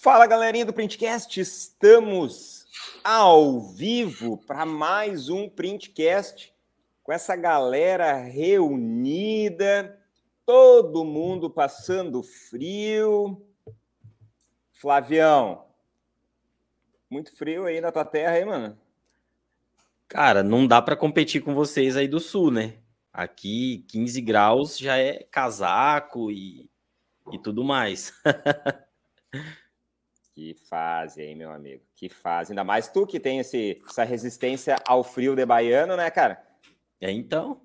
Fala galerinha do Printcast, estamos ao vivo para mais um Printcast com essa galera reunida, todo mundo passando frio. Flavião, muito frio aí na tua terra, hein, mano? Cara, não dá para competir com vocês aí do sul, né? Aqui 15 graus já é casaco e, e tudo mais. Que fase, hein, meu amigo? Que fase. Ainda mais tu que tem esse, essa resistência ao frio de baiano, né, cara? É, então.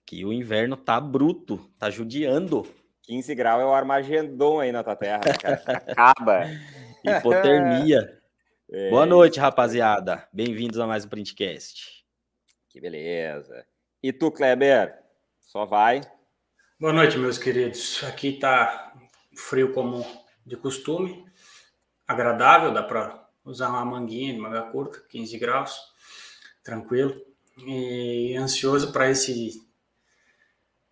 Aqui o inverno tá bruto, tá judiando. 15 graus é o Armagedon aí na tua terra, né, cara? Acaba. Hipotermia. É. Boa noite, rapaziada. Bem-vindos a mais um Printcast. Que beleza. E tu, Kleber? Só vai. Boa noite, meus queridos. Aqui tá frio como de costume agradável, dá para usar uma manguinha de manga curta, 15 graus, tranquilo. E ansioso para esse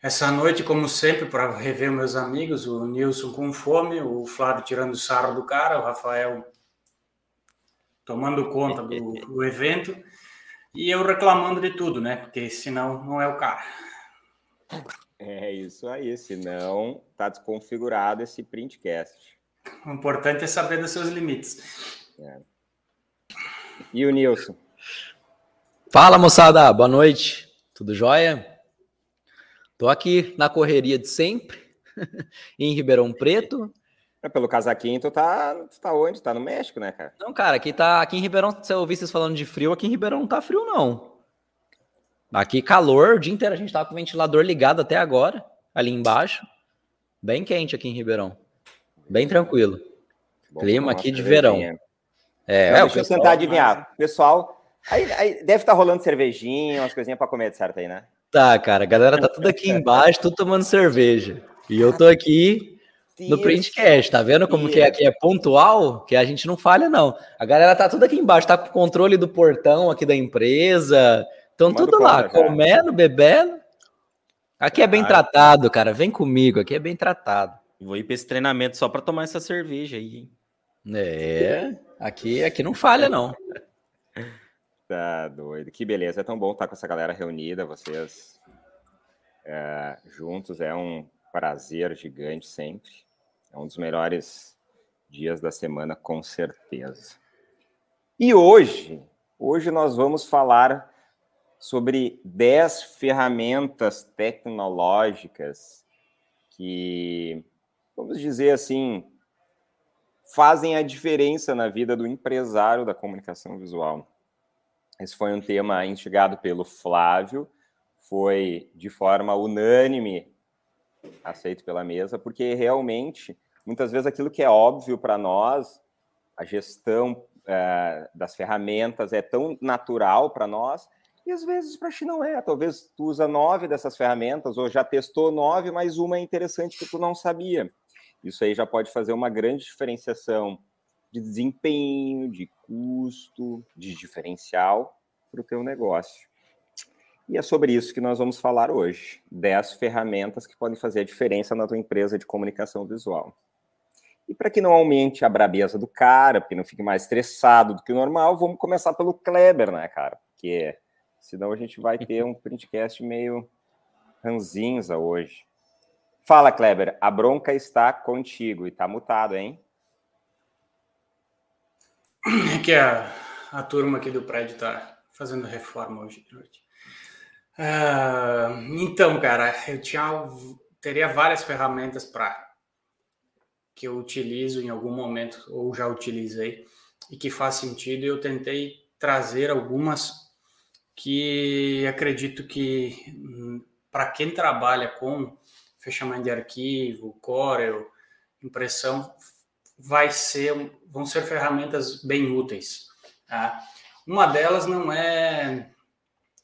essa noite, como sempre, para rever meus amigos, o Nilson com fome, o Flávio tirando sarro do cara, o Rafael tomando conta do, do evento e eu reclamando de tudo, né? Porque senão não é o cara. É isso aí, senão tá desconfigurado esse printcast. O importante é saber dos seus limites. É. E o Nilson? Fala, moçada. Boa noite. Tudo jóia? Tô aqui na correria de sempre, em Ribeirão Preto. É, pelo casaquinho, tu tá, tu tá onde? Tá no México, né, cara? Não, cara, aqui tá. Aqui em Ribeirão, se eu ouvir vocês falando de frio, aqui em Ribeirão não tá frio, não. Aqui calor, o dia inteiro a gente tá com o ventilador ligado até agora, ali embaixo. Bem quente aqui em Ribeirão. Bem tranquilo. Bom, Clima aqui de verão. É, Não, é, deixa eu tentar adivinhar. Pessoal, aí, aí deve estar tá rolando cervejinha, umas coisinhas para comer, certo aí, né? Tá, cara, a galera tá tudo aqui embaixo, tudo tomando cerveja. E eu tô aqui no printcast, tá vendo como que aqui é pontual? Que a gente não falha, não. A galera tá tudo aqui embaixo, tá com o controle do portão aqui da empresa. Estão tudo lá, comendo, bebendo. Aqui é bem tratado, cara. Vem comigo, aqui é bem tratado. Vou ir para esse treinamento só para tomar essa cerveja aí, hein? É, aqui, aqui não falha, não. Tá doido. Que beleza. É tão bom estar com essa galera reunida, vocês é, juntos. É um prazer gigante sempre. É um dos melhores dias da semana, com certeza. E hoje, hoje nós vamos falar sobre 10 ferramentas tecnológicas que vamos dizer assim, fazem a diferença na vida do empresário da comunicação visual. Esse foi um tema instigado pelo Flávio, foi de forma unânime aceito pela mesa, porque realmente, muitas vezes, aquilo que é óbvio para nós, a gestão é, das ferramentas é tão natural para nós, e às vezes para ti não é. Talvez tu usa nove dessas ferramentas, ou já testou nove, mas uma é interessante que tu não sabia. Isso aí já pode fazer uma grande diferenciação de desempenho, de custo, de diferencial para o teu negócio. E é sobre isso que nós vamos falar hoje. 10 ferramentas que podem fazer a diferença na tua empresa de comunicação visual. E para que não aumente a brabeza do cara, porque não fique mais estressado do que o normal, vamos começar pelo Kleber, né, cara? Porque senão a gente vai ter um printcast meio ranzinza hoje. Fala, Kleber, a bronca está contigo e está mutado, hein? É que a, a turma aqui do prédio está fazendo reforma hoje de noite. Uh, então, cara, eu tinha, teria várias ferramentas para que eu utilizo em algum momento ou já utilizei e que faz sentido. Eu tentei trazer algumas que acredito que hum, para quem trabalha com fechamento de arquivo, Corel, impressão, vai ser, vão ser ferramentas bem úteis. Tá? Uma delas não é,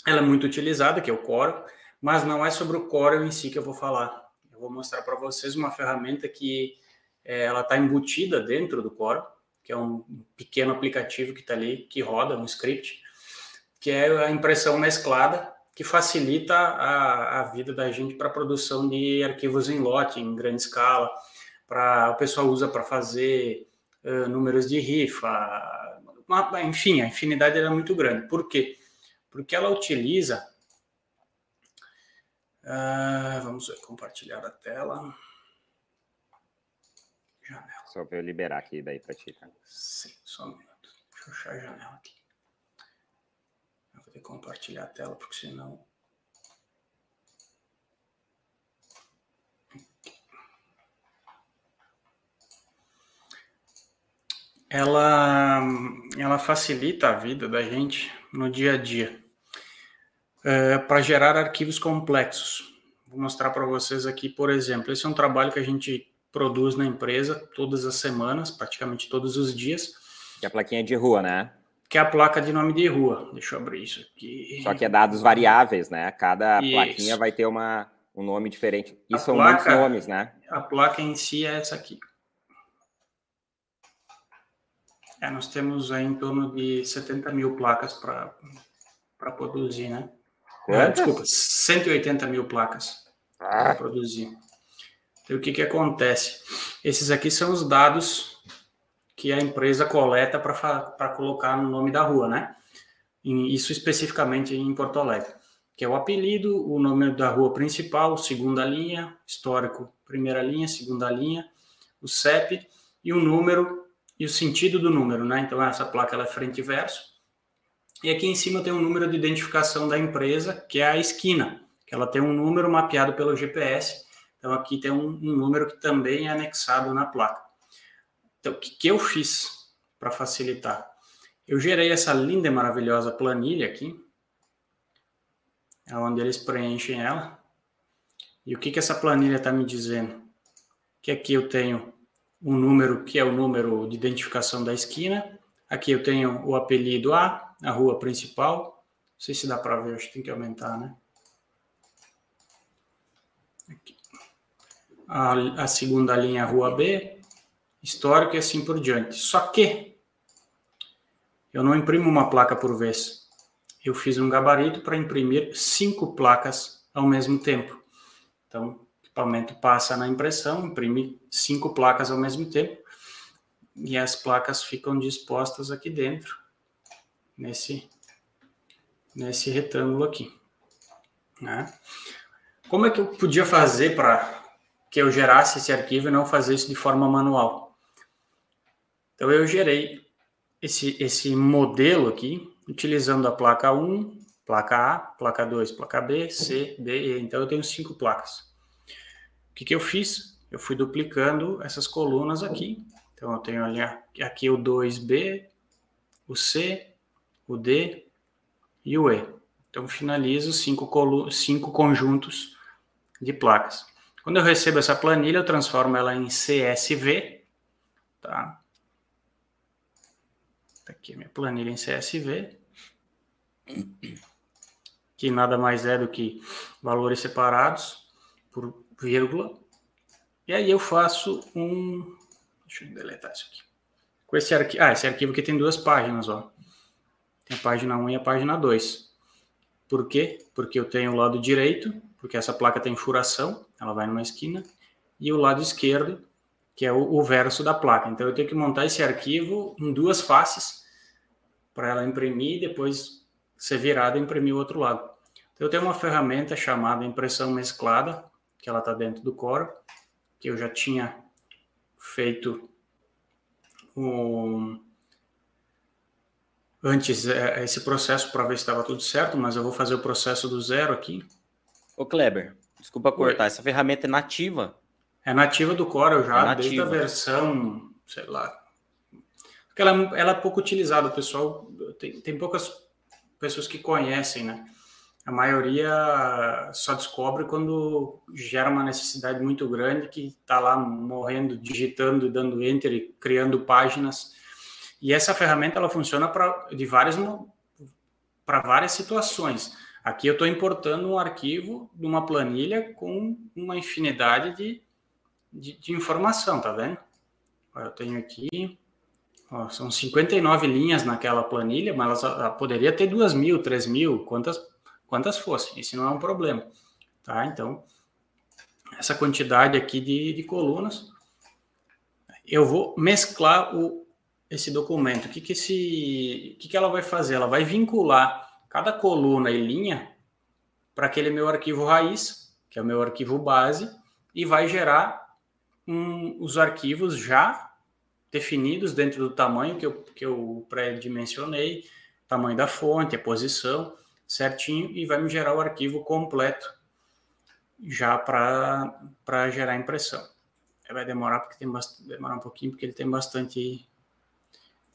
ela é muito utilizada, que é o Corel, mas não é sobre o Corel em si que eu vou falar. Eu vou mostrar para vocês uma ferramenta que é, ela está embutida dentro do Corel, que é um pequeno aplicativo que está ali, que roda um script, que é a impressão mesclada, que facilita a, a vida da gente para produção de arquivos em lote, em grande escala. Pra, o pessoal usa para fazer uh, números de rifa, uma, enfim, a infinidade era muito grande. Por quê? Porque ela utiliza. Uh, vamos ver, compartilhar a tela. Janela. Só para eu liberar aqui daí para ti, cara. Sim, só um minuto. Deixa eu achar a janela aqui. Que compartilhar a tela, porque senão. ela, ela facilita a vida da gente no dia a dia é, para gerar arquivos complexos. Vou mostrar para vocês aqui, por exemplo, esse é um trabalho que a gente produz na empresa todas as semanas, praticamente todos os dias. Que é a plaquinha de rua, né? Que é a placa de nome de rua. Deixa eu abrir isso aqui. Só que é dados variáveis, né? Cada isso. plaquinha vai ter uma, um nome diferente. E são placa, muitos nomes, né? A placa em si é essa aqui. É, nós temos aí em torno de 70 mil placas para produzir, né? É, desculpa, 180 mil placas ah. para produzir. Então, o que, que acontece? Esses aqui são os dados que a empresa coleta para colocar no nome da rua, né? Isso especificamente em Porto Alegre, que é o apelido, o nome da rua principal, segunda linha, histórico, primeira linha, segunda linha, o CEP e o número e o sentido do número, né? Então essa placa ela é frente e verso. E aqui em cima tem um número de identificação da empresa, que é a esquina, que ela tem um número mapeado pelo GPS. Então aqui tem um, um número que também é anexado na placa. Então o que, que eu fiz para facilitar? Eu gerei essa linda e maravilhosa planilha aqui, onde eles preenchem ela. E o que, que essa planilha está me dizendo? Que aqui eu tenho um número que é o número de identificação da esquina. Aqui eu tenho o apelido A, a rua principal. Não sei se dá para ver, acho que tem que aumentar, né? Aqui. A, a segunda linha, a rua B, histórico e assim por diante. Só que eu não imprimo uma placa por vez. Eu fiz um gabarito para imprimir cinco placas ao mesmo tempo. Então, equipamento passa na impressão, imprime cinco placas ao mesmo tempo e as placas ficam dispostas aqui dentro, nesse, nesse retângulo aqui. Né? Como é que eu podia fazer para que eu gerasse esse arquivo e não fazer isso de forma manual? Então eu gerei esse, esse modelo aqui, utilizando a placa 1, placa A, placa 2, placa B, C, D, E. Então eu tenho cinco placas. O que, que eu fiz? Eu fui duplicando essas colunas aqui. Então, eu tenho ali aqui o 2B, o C, o D e o E. Então, finalizo cinco, cinco conjuntos de placas. Quando eu recebo essa planilha, eu transformo ela em CSV. Tá? Tá aqui minha planilha em CSV. Que nada mais é do que valores separados por vírgula, e aí eu faço um. Deixa eu deletar isso aqui. Com esse arquivo. Ah, esse arquivo aqui tem duas páginas, ó. Tem a página 1 e a página 2. Por quê? Porque eu tenho o lado direito, porque essa placa tem furação, ela vai numa esquina, e o lado esquerdo, que é o, o verso da placa. Então eu tenho que montar esse arquivo em duas faces para ela imprimir e depois ser virada e imprimir o outro lado. Então, eu tenho uma ferramenta chamada impressão mesclada, que ela está dentro do Core, que eu já tinha feito um, antes é, esse processo para ver se estava tudo certo, mas eu vou fazer o processo do zero aqui. Ô Kleber, desculpa cortar, Oi. essa ferramenta é nativa? É nativa do Core, eu já, é desde a versão, sei lá. Porque ela, ela é pouco utilizada, o pessoal, tem, tem poucas pessoas que conhecem, né? a maioria só descobre quando gera uma necessidade muito grande que está lá morrendo, digitando, dando enter e criando páginas. E essa ferramenta ela funciona para de várias para várias situações. Aqui eu estou importando um arquivo de uma planilha com uma infinidade de, de, de informação, tá vendo? Eu tenho aqui, ó, são 59 linhas naquela planilha, mas ela, ela poderia ter 2 mil, 3 mil, quantas quantas fossem, isso não é um problema, tá? Então, essa quantidade aqui de, de colunas, eu vou mesclar o, esse documento. O que, que, esse, o que, que ela vai fazer? Ela vai vincular cada coluna e linha para aquele meu arquivo raiz, que é o meu arquivo base, e vai gerar um, os arquivos já definidos dentro do tamanho que eu, que eu pré-dimensionei, tamanho da fonte, a posição, certinho, e vai me gerar o arquivo completo já para gerar impressão. Vai demorar porque tem demorar um pouquinho porque ele tem bastante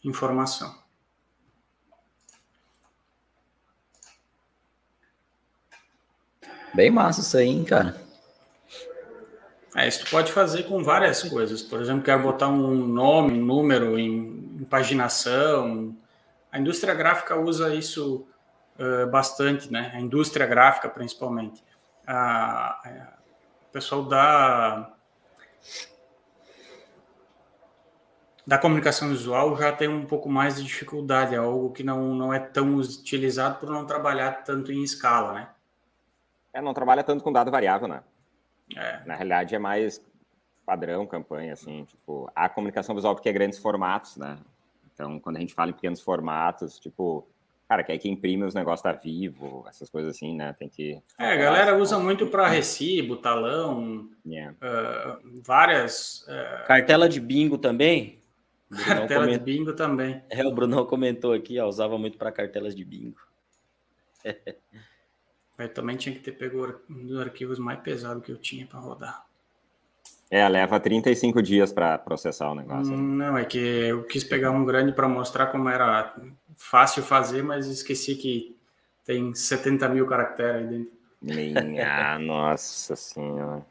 informação. Bem massa isso aí, hein, cara. É, isso tu pode fazer com várias coisas. Por exemplo, quero botar um nome, um número em, em paginação. A indústria gráfica usa isso uh, bastante, né? A indústria gráfica, principalmente. A, a, o pessoal da da comunicação visual já tem um pouco mais de dificuldade, é algo que não, não é tão utilizado por não trabalhar tanto em escala, né? É, não trabalha tanto com dado variável, né? É. Na realidade é mais padrão, campanha, assim, tipo, a comunicação visual porque é grandes formatos, né? Então, quando a gente fala em pequenos formatos, tipo, cara, quer que imprime os negócios da Vivo, essas coisas assim, né? Tem que. É, a galera usa muito para recibo, talão, Yeah. uh, várias. Uh, Cartela de bingo também? Cartela de bingo também. É, o Brunão comentou aqui, ó, usava muito para cartelas de bingo. Eu também tinha que ter pego um dos arquivos mais pesados que eu tinha para rodar. É, leva 35 dias para processar o negócio. né? Não, é que eu quis pegar um grande para mostrar como era fácil fazer, mas esqueci que tem 70 mil caracteres aí dentro. Minha nossa senhora.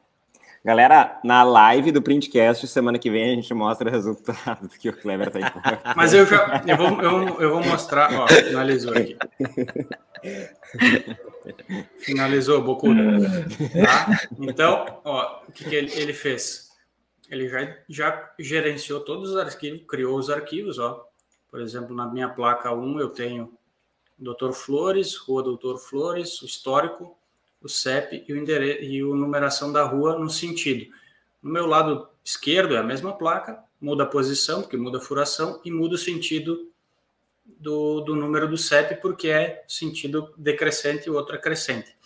Galera, na live do Printcast, semana que vem a gente mostra o resultado que o Clever tá importando. Mas eu já eu vou, eu, eu vou mostrar, ó, finalizou aqui. Finalizou, Bocuda. Tá? Então, ó, o que, que ele, ele fez? Ele já, já gerenciou todos os arquivos, criou os arquivos, ó. Por exemplo, na minha placa 1 eu tenho Dr. Flores, Rua Doutor Flores, o histórico, o CEP e o endereço e a numeração da rua no sentido. No meu lado esquerdo é a mesma placa, muda a posição, porque muda a furação, e muda o sentido do, do número do CEP, porque é sentido decrescente e outro é crescente.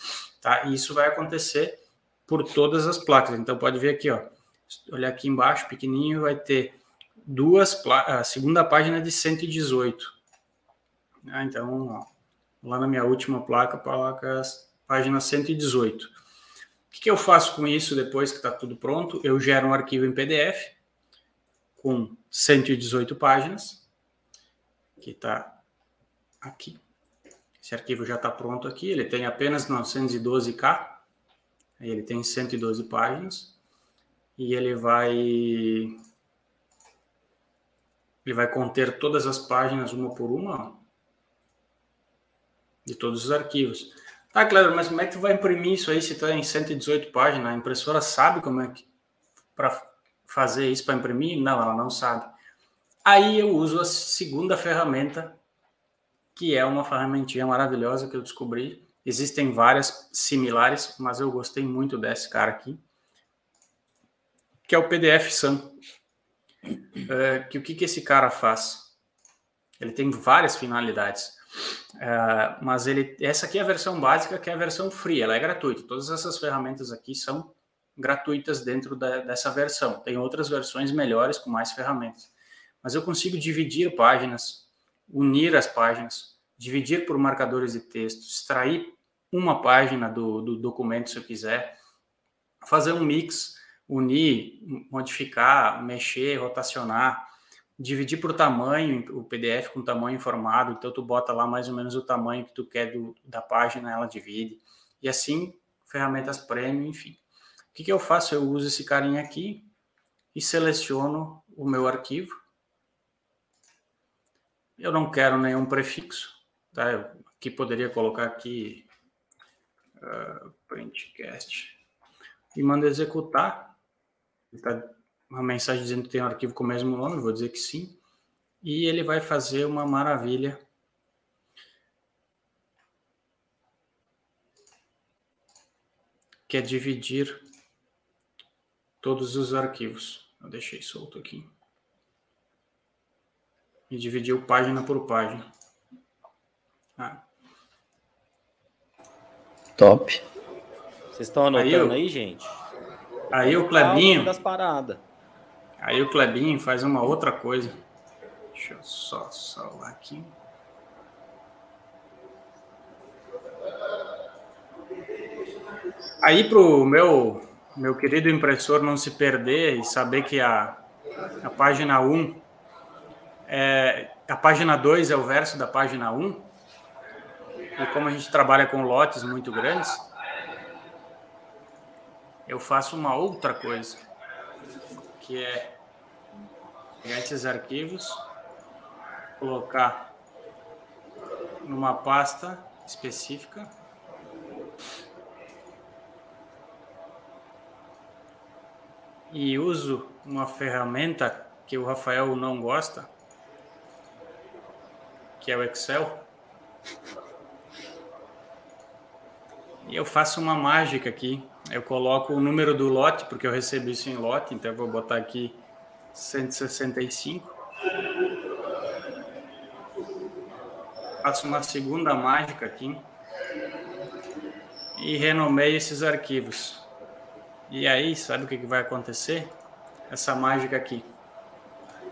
Tá? E isso vai acontecer por todas as placas. Então pode ver aqui, ó. Olhar aqui embaixo, pequenininho, vai ter duas a segunda página de 118. Ah, então, ó, lá na minha última placa, placa página 118. O que, que eu faço com isso depois que está tudo pronto? Eu gero um arquivo em PDF com 118 páginas, que está aqui. Esse arquivo já está pronto aqui, ele tem apenas 912K, aí ele tem 112 páginas, e ele vai ele vai conter todas as páginas uma por uma de todos os arquivos. Tá, claro, mas como é que tu vai imprimir isso aí se está em 118 páginas? A impressora sabe como é que para fazer isso para imprimir? Não, ela não sabe. Aí eu uso a segunda ferramenta, que é uma ferramentinha maravilhosa que eu descobri. Existem várias similares, mas eu gostei muito desse cara aqui, que é o PDF Sam. É, que o que, que esse cara faz? Ele tem várias finalidades. Uh, mas ele, essa aqui é a versão básica, que é a versão free, ela é gratuita. Todas essas ferramentas aqui são gratuitas dentro da, dessa versão. Tem outras versões melhores com mais ferramentas. Mas eu consigo dividir páginas, unir as páginas, dividir por marcadores de texto, extrair uma página do, do documento se eu quiser, fazer um mix, unir, modificar, mexer, rotacionar dividir por tamanho, o PDF com tamanho informado, então tu bota lá mais ou menos o tamanho que tu quer do, da página, ela divide. E assim, ferramentas premium, enfim. O que, que eu faço? Eu uso esse carinha aqui e seleciono o meu arquivo. Eu não quero nenhum prefixo, tá? Eu aqui poderia colocar aqui uh, printcast e mando executar. Está uma mensagem dizendo que tem um arquivo com o mesmo nome, vou dizer que sim, e ele vai fazer uma maravilha. Que é dividir todos os arquivos. Eu deixei solto aqui. E dividiu página por página. Ah. Top. Vocês estão anotando Aí eu- aí, gente? Aí o Clebinho, das paradas. aí o Clebinho faz uma outra coisa. Deixa eu só salvar aqui. Aí pro meu meu querido impressor não se perder e saber que a, a página 1 é a página 2 é o verso da página 1. E como a gente trabalha com lotes muito grandes, eu faço uma outra coisa, que é pegar esses arquivos, colocar numa pasta específica. E uso uma ferramenta que o Rafael não gosta, que é o Excel. E eu faço uma mágica aqui. Eu coloco o número do lote, porque eu recebi isso em lote, então eu vou botar aqui 165. Faço uma segunda mágica aqui. E renomeio esses arquivos. E aí, sabe o que, vai acontecer? Essa mágica aqui.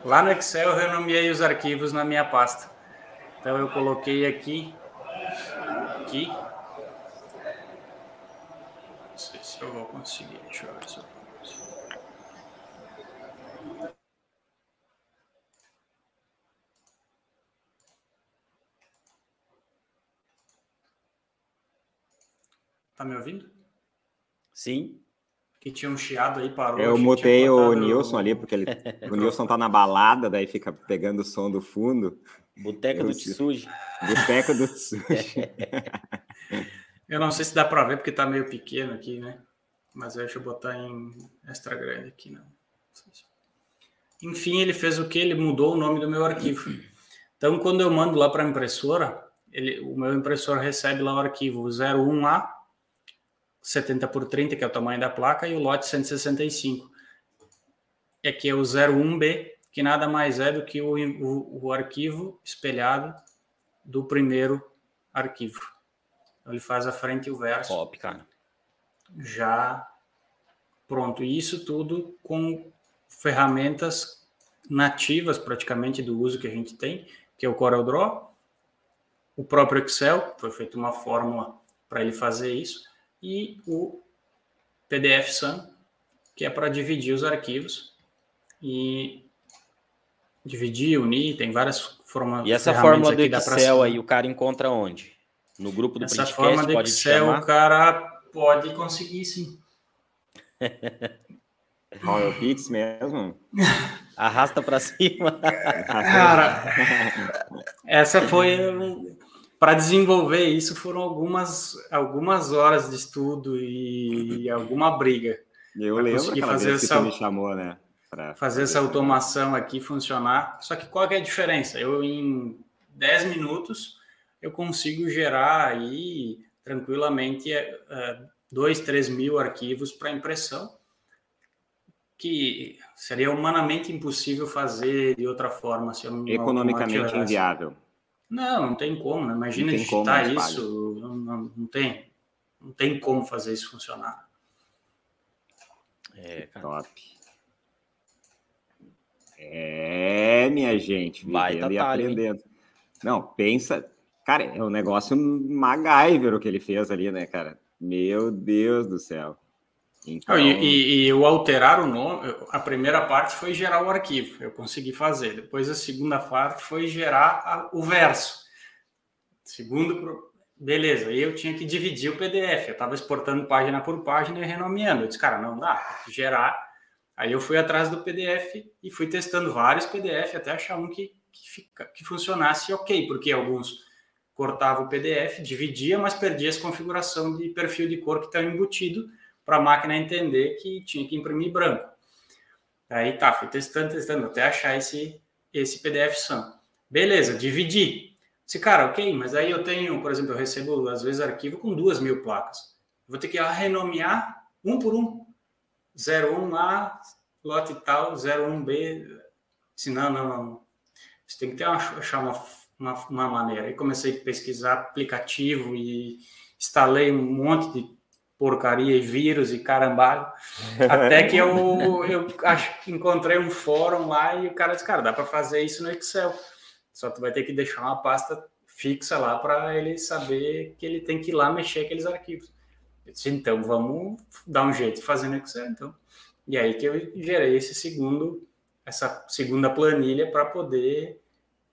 Lá no Excel eu renomeei os arquivos na minha pasta. Então eu coloquei aqui, aqui, não sei se eu vou conseguir. Deixa eu ver se eu. Tá me ouvindo? Sim. Que tinha um chiado aí, parou. Eu mutei o Nilson ali, porque ele, o Nilson tá na balada, daí fica pegando o som do fundo. Boteca do. Tsuji. Boteco do sushi. Eu não sei se dá para ver porque tá meio pequeno aqui, né? Mas deixa eu botar em extra grande aqui, não. Enfim, ele fez o que? Ele mudou o nome do meu arquivo. Então, quando eu mando lá para a impressora, ele, o meu impressor recebe lá o arquivo 01A 70 por 30, que é o tamanho da placa, e o lote 165. E aqui é o 01B, que nada mais é do que o, o, o arquivo espelhado do primeiro arquivo. Então, ele faz a frente e o verso Top, cara. já pronto. E isso tudo com ferramentas nativas praticamente do uso que a gente tem, que é o CorelDRAW, o próprio Excel, foi feita uma fórmula para ele fazer isso, e o PDF Sun, que é para dividir os arquivos e dividir, unir, tem várias formas. E essa fórmula do Excel aí, o cara encontra onde? No grupo do Essa Printcast, forma pode te Excel, o cara pode conseguir sim. Qual é o Pix mesmo? Arrasta pra cima. Cara, essa foi para desenvolver isso foram algumas algumas horas de estudo e alguma briga. Eu lembro aquela fazer vez que essa- tu me chamou, né? Pra Fazer essa automação aqui funcionar. Só que qual que é a diferença? Eu em 10 minutos eu consigo gerar aí tranquilamente 2, 3 mil arquivos para impressão que seria humanamente impossível fazer de outra forma se eu não Economicamente inviável. Não, não tem como. Né? Imagina Não digitar mas isso. Não, não, não tem. Não tem como fazer isso funcionar. É, cara. Top. É, minha gente, Baita vivendo e talho, hein? aprendendo. Não, pensa. Cara, é um negócio MacGyver o que ele fez ali, né, cara? Meu Deus do céu. Então, E, e, e o alterar o nome, a primeira parte foi gerar o arquivo, eu consegui fazer. Depois a segunda parte foi gerar a- o verso. Segundo, pro- beleza, aí eu tinha que dividir o PDF. Eu estava exportando página por página e renomeando. Eu disse, cara, não dá, gerar. Aí eu fui atrás do PDF e fui testando vários PDF até achar um que, que, fica, que funcionasse ok, porque alguns cortava o PDF, dividia, mas perdia essa configuração de perfil de cor que está embutido para a máquina entender que tinha que imprimir branco. Aí tá, fui testando, testando, até achar esse, esse PDF SAM. Beleza, dividi. Disse, cara, ok, mas aí eu tenho, por exemplo, eu recebo às vezes arquivo com duas mil placas. Vou ter que renomear um por um. 01A, lote tal, 01B. Disse, não, não, não. Você tem que ter achar uma, uma, uma maneira. Aí comecei a pesquisar aplicativo e instalei um monte de porcaria e vírus e caramba até que eu, eu acho que encontrei um fórum lá e o cara disse, cara, dá para fazer isso no Excel. Só tu vai ter que deixar uma pasta fixa lá para ele saber que ele tem que ir lá mexer aqueles arquivos. Eu disse, então vamos dar um jeito de fazer no Excel, então. E aí que eu gerei esse segundo, essa segunda planilha para poder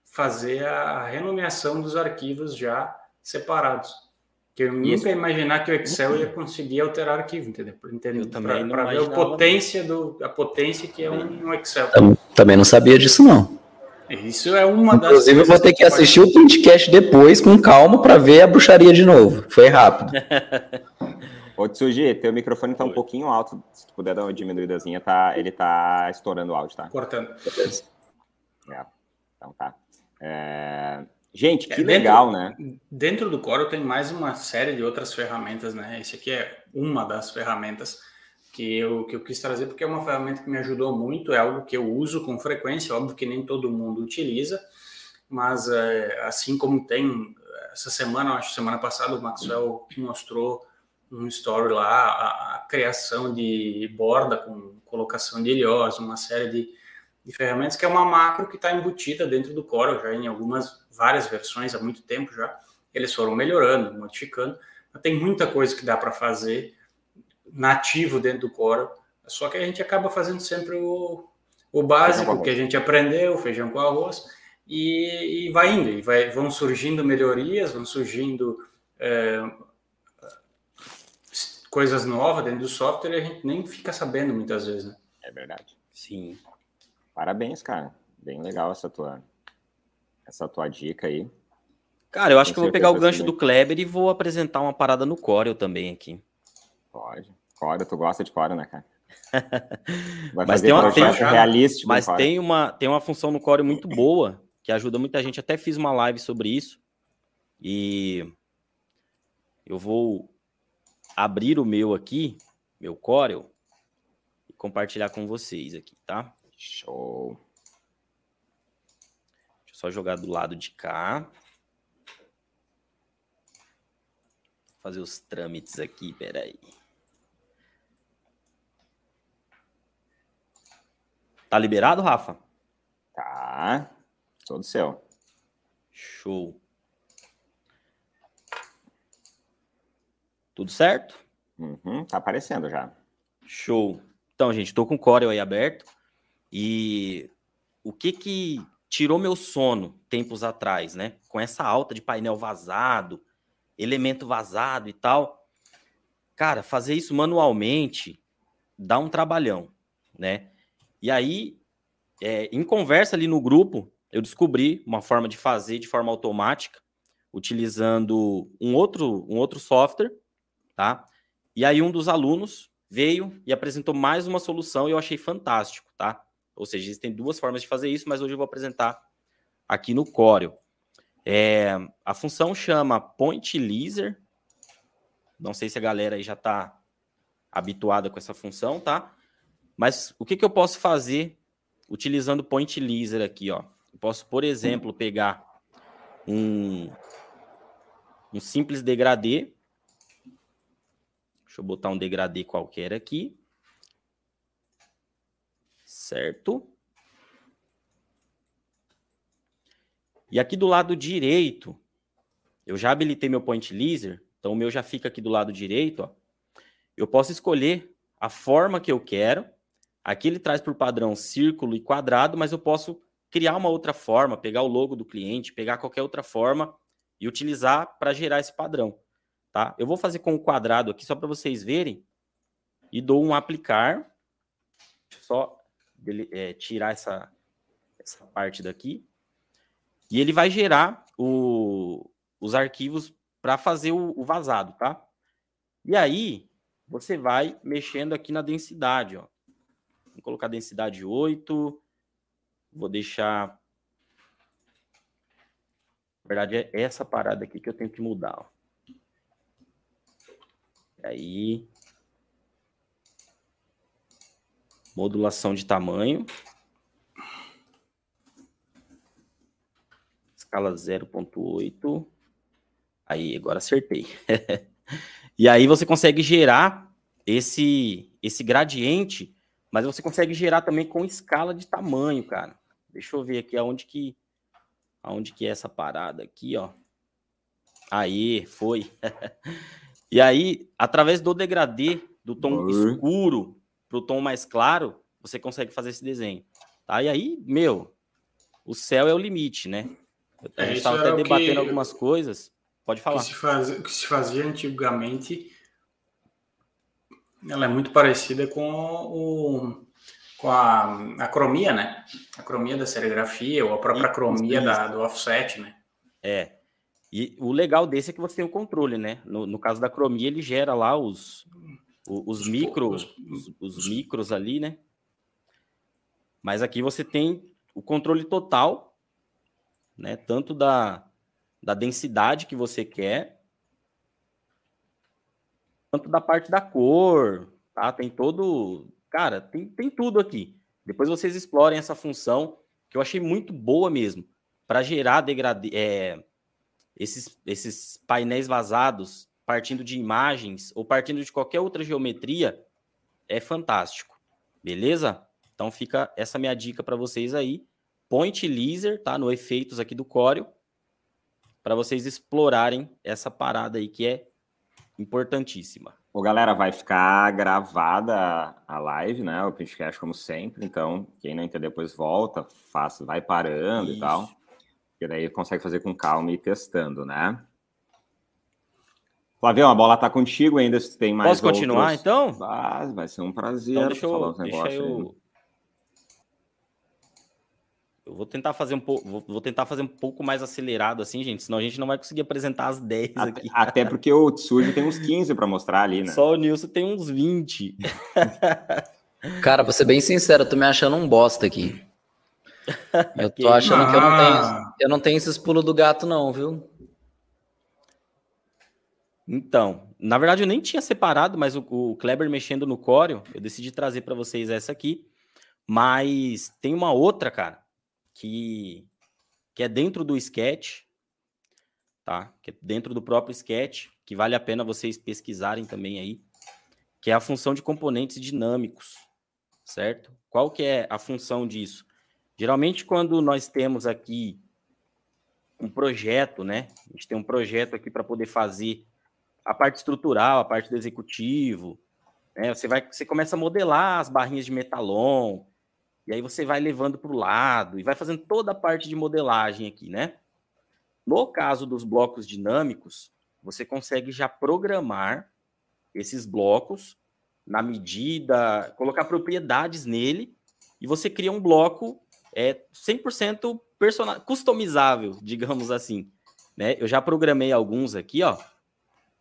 fazer a renomeação dos arquivos já separados. Que eu nunca ia imaginar que o Excel ia conseguir alterar arquivo, entendeu? Eu também Para ver a potência, do, a potência que é um, um Excel. Também não sabia disso, não. Isso é uma das. Inclusive, eu vou ter que assistir o printcast depois, com calma, para ver a bruxaria de novo. Foi rápido. Ô, Tsuji, teu microfone tá um pouquinho alto. Se tu puder dar uma diminuídazinha, tá, ele tá estourando o áudio, tá? Cortando. É, então tá. É... Gente, que é, legal, né? Dentro do Core tem mais uma série de outras ferramentas, né? Esse aqui é uma das ferramentas que eu, que eu quis trazer, porque é uma ferramenta que me ajudou muito, é algo que eu uso com frequência, óbvio que nem todo mundo utiliza, mas é, assim como tem, essa semana, acho semana passada, o Maxwell mostrou um story lá, a, a criação de borda com colocação de heliose, uma série de, de ferramentas, que é uma macro que está embutida dentro do Core, já em algumas, várias versões, há muito tempo já, eles foram melhorando, modificando, mas tem muita coisa que dá para fazer, nativo dentro do Core, só que a gente acaba fazendo sempre o, o básico que a gente aprendeu, feijão com arroz, e, e vai indo, e vai, vão surgindo melhorias, vão surgindo é, coisas novas dentro do software e a gente nem fica sabendo muitas vezes, né? É verdade. Sim. Parabéns, cara. Bem legal essa tua, essa tua dica aí. Cara, eu acho Com que eu vou pegar o gancho do Kleber e vou apresentar uma parada no Corel também aqui. Pode. Core, tu gosta de Core, né, cara? Vai mas tem uma tem, realístico. Mas tem uma, tem uma função no Core muito boa que ajuda muita gente. Até fiz uma live sobre isso. E eu vou abrir o meu aqui, meu Corel, e compartilhar com vocês aqui, tá? Show. Deixa eu só jogar do lado de cá. Fazer os trâmites aqui, peraí. Tá liberado, Rafa? Tá. Todo céu. Show. Tudo certo? Uhum, tá aparecendo já. Show. Então, gente, estou com o Corel aí aberto. E o que que tirou meu sono tempos atrás, né? Com essa alta de painel vazado, elemento vazado e tal. Cara, fazer isso manualmente dá um trabalhão, né? E aí, é, em conversa ali no grupo, eu descobri uma forma de fazer de forma automática, utilizando um outro, um outro software, tá? E aí um dos alunos veio e apresentou mais uma solução e eu achei fantástico, tá? Ou seja, existem duas formas de fazer isso, mas hoje eu vou apresentar aqui no Corel. É, a função chama Point Laser. Não sei se a galera aí já está habituada com essa função, tá? Mas o que, que eu posso fazer utilizando point laser aqui, ó? Eu posso, por exemplo, pegar um, um simples degradê. Deixa eu botar um degradê qualquer aqui. Certo? E aqui do lado direito, eu já habilitei meu point laser, então o meu já fica aqui do lado direito, ó. Eu posso escolher a forma que eu quero Aqui ele traz por padrão círculo e quadrado, mas eu posso criar uma outra forma, pegar o logo do cliente, pegar qualquer outra forma e utilizar para gerar esse padrão. Tá? Eu vou fazer com o quadrado aqui só para vocês verem e dou um aplicar. Só é, tirar essa, essa parte daqui. E ele vai gerar o, os arquivos para fazer o, o vazado, tá? E aí, você vai mexendo aqui na densidade, ó. Vou colocar densidade 8. Vou deixar. Na verdade, é essa parada aqui que eu tenho que mudar. Ó. Aí. Modulação de tamanho. escala 0.8. Aí, agora acertei. e aí você consegue gerar esse, esse gradiente, mas você consegue gerar também com escala de tamanho, cara. Deixa eu ver aqui aonde que, aonde que é essa parada aqui, ó. Aí, foi. e aí, através do degradê do tom uhum. escuro para o tom mais claro, você consegue fazer esse desenho. Tá? E aí, meu, o céu é o limite, né? A é, gente estava até debatendo que, algumas coisas. Pode falar. Que se, faz, que se fazia antigamente, ela é muito parecida com o com a, a cromia, né? A cromia da serigrafia ou a própria cromia da, do offset, né? É. E o legal desse é que você tem o controle, né? No, no caso da cromia, ele gera lá os, os, os micros, os, os micros ali, né? Mas aqui você tem o controle total, né? Tanto da, da densidade que você quer, quanto da parte da cor, tá? Tem todo, cara, tem, tem tudo aqui. Depois vocês explorem essa função que eu achei muito boa mesmo para gerar degradê, é, esses, esses painéis vazados partindo de imagens ou partindo de qualquer outra geometria é fantástico, beleza? Então fica essa minha dica para vocês aí. Point Laser, tá? No efeitos aqui do Corel, para vocês explorarem essa parada aí que é importantíssima. Ô, galera, vai ficar gravada a live, né? O podcast como sempre. Então, quem não entender depois volta, faça, vai parando Isso. e tal. Que daí consegue fazer com calma e testando, né? Flavião, a bola tá contigo ainda, se tem mais Posso continuar, outros... então? Ah, vai ser um prazer então, deixa eu, falar os negócios deixa eu... Eu vou tentar fazer um pouco, vou tentar fazer um pouco mais acelerado assim, gente, senão a gente não vai conseguir apresentar as 10 até, aqui. Até porque o Tsuji tem uns 15 para mostrar ali, né? Só o Nilson tem uns 20. Cara, vou ser bem sincero, eu tô me achando um bosta aqui. Eu tô achando que eu não tenho, ah. Eu não tenho esses pulos do gato não, viu? Então, na verdade eu nem tinha separado, mas o, o Kleber mexendo no Coreo, eu decidi trazer para vocês essa aqui. Mas tem uma outra, cara, que, que é dentro do sketch, tá? Que é dentro do próprio sketch, que vale a pena vocês pesquisarem também aí, que é a função de componentes dinâmicos, certo? Qual que é a função disso? Geralmente quando nós temos aqui um projeto, né? A gente tem um projeto aqui para poder fazer a parte estrutural, a parte do executivo, né? Você vai, você começa a modelar as barrinhas de metalon, e aí você vai levando para o lado e vai fazendo toda a parte de modelagem aqui, né? No caso dos blocos dinâmicos, você consegue já programar esses blocos na medida, colocar propriedades nele e você cria um bloco é 100% personal, customizável, digamos assim, né? Eu já programei alguns aqui, ó.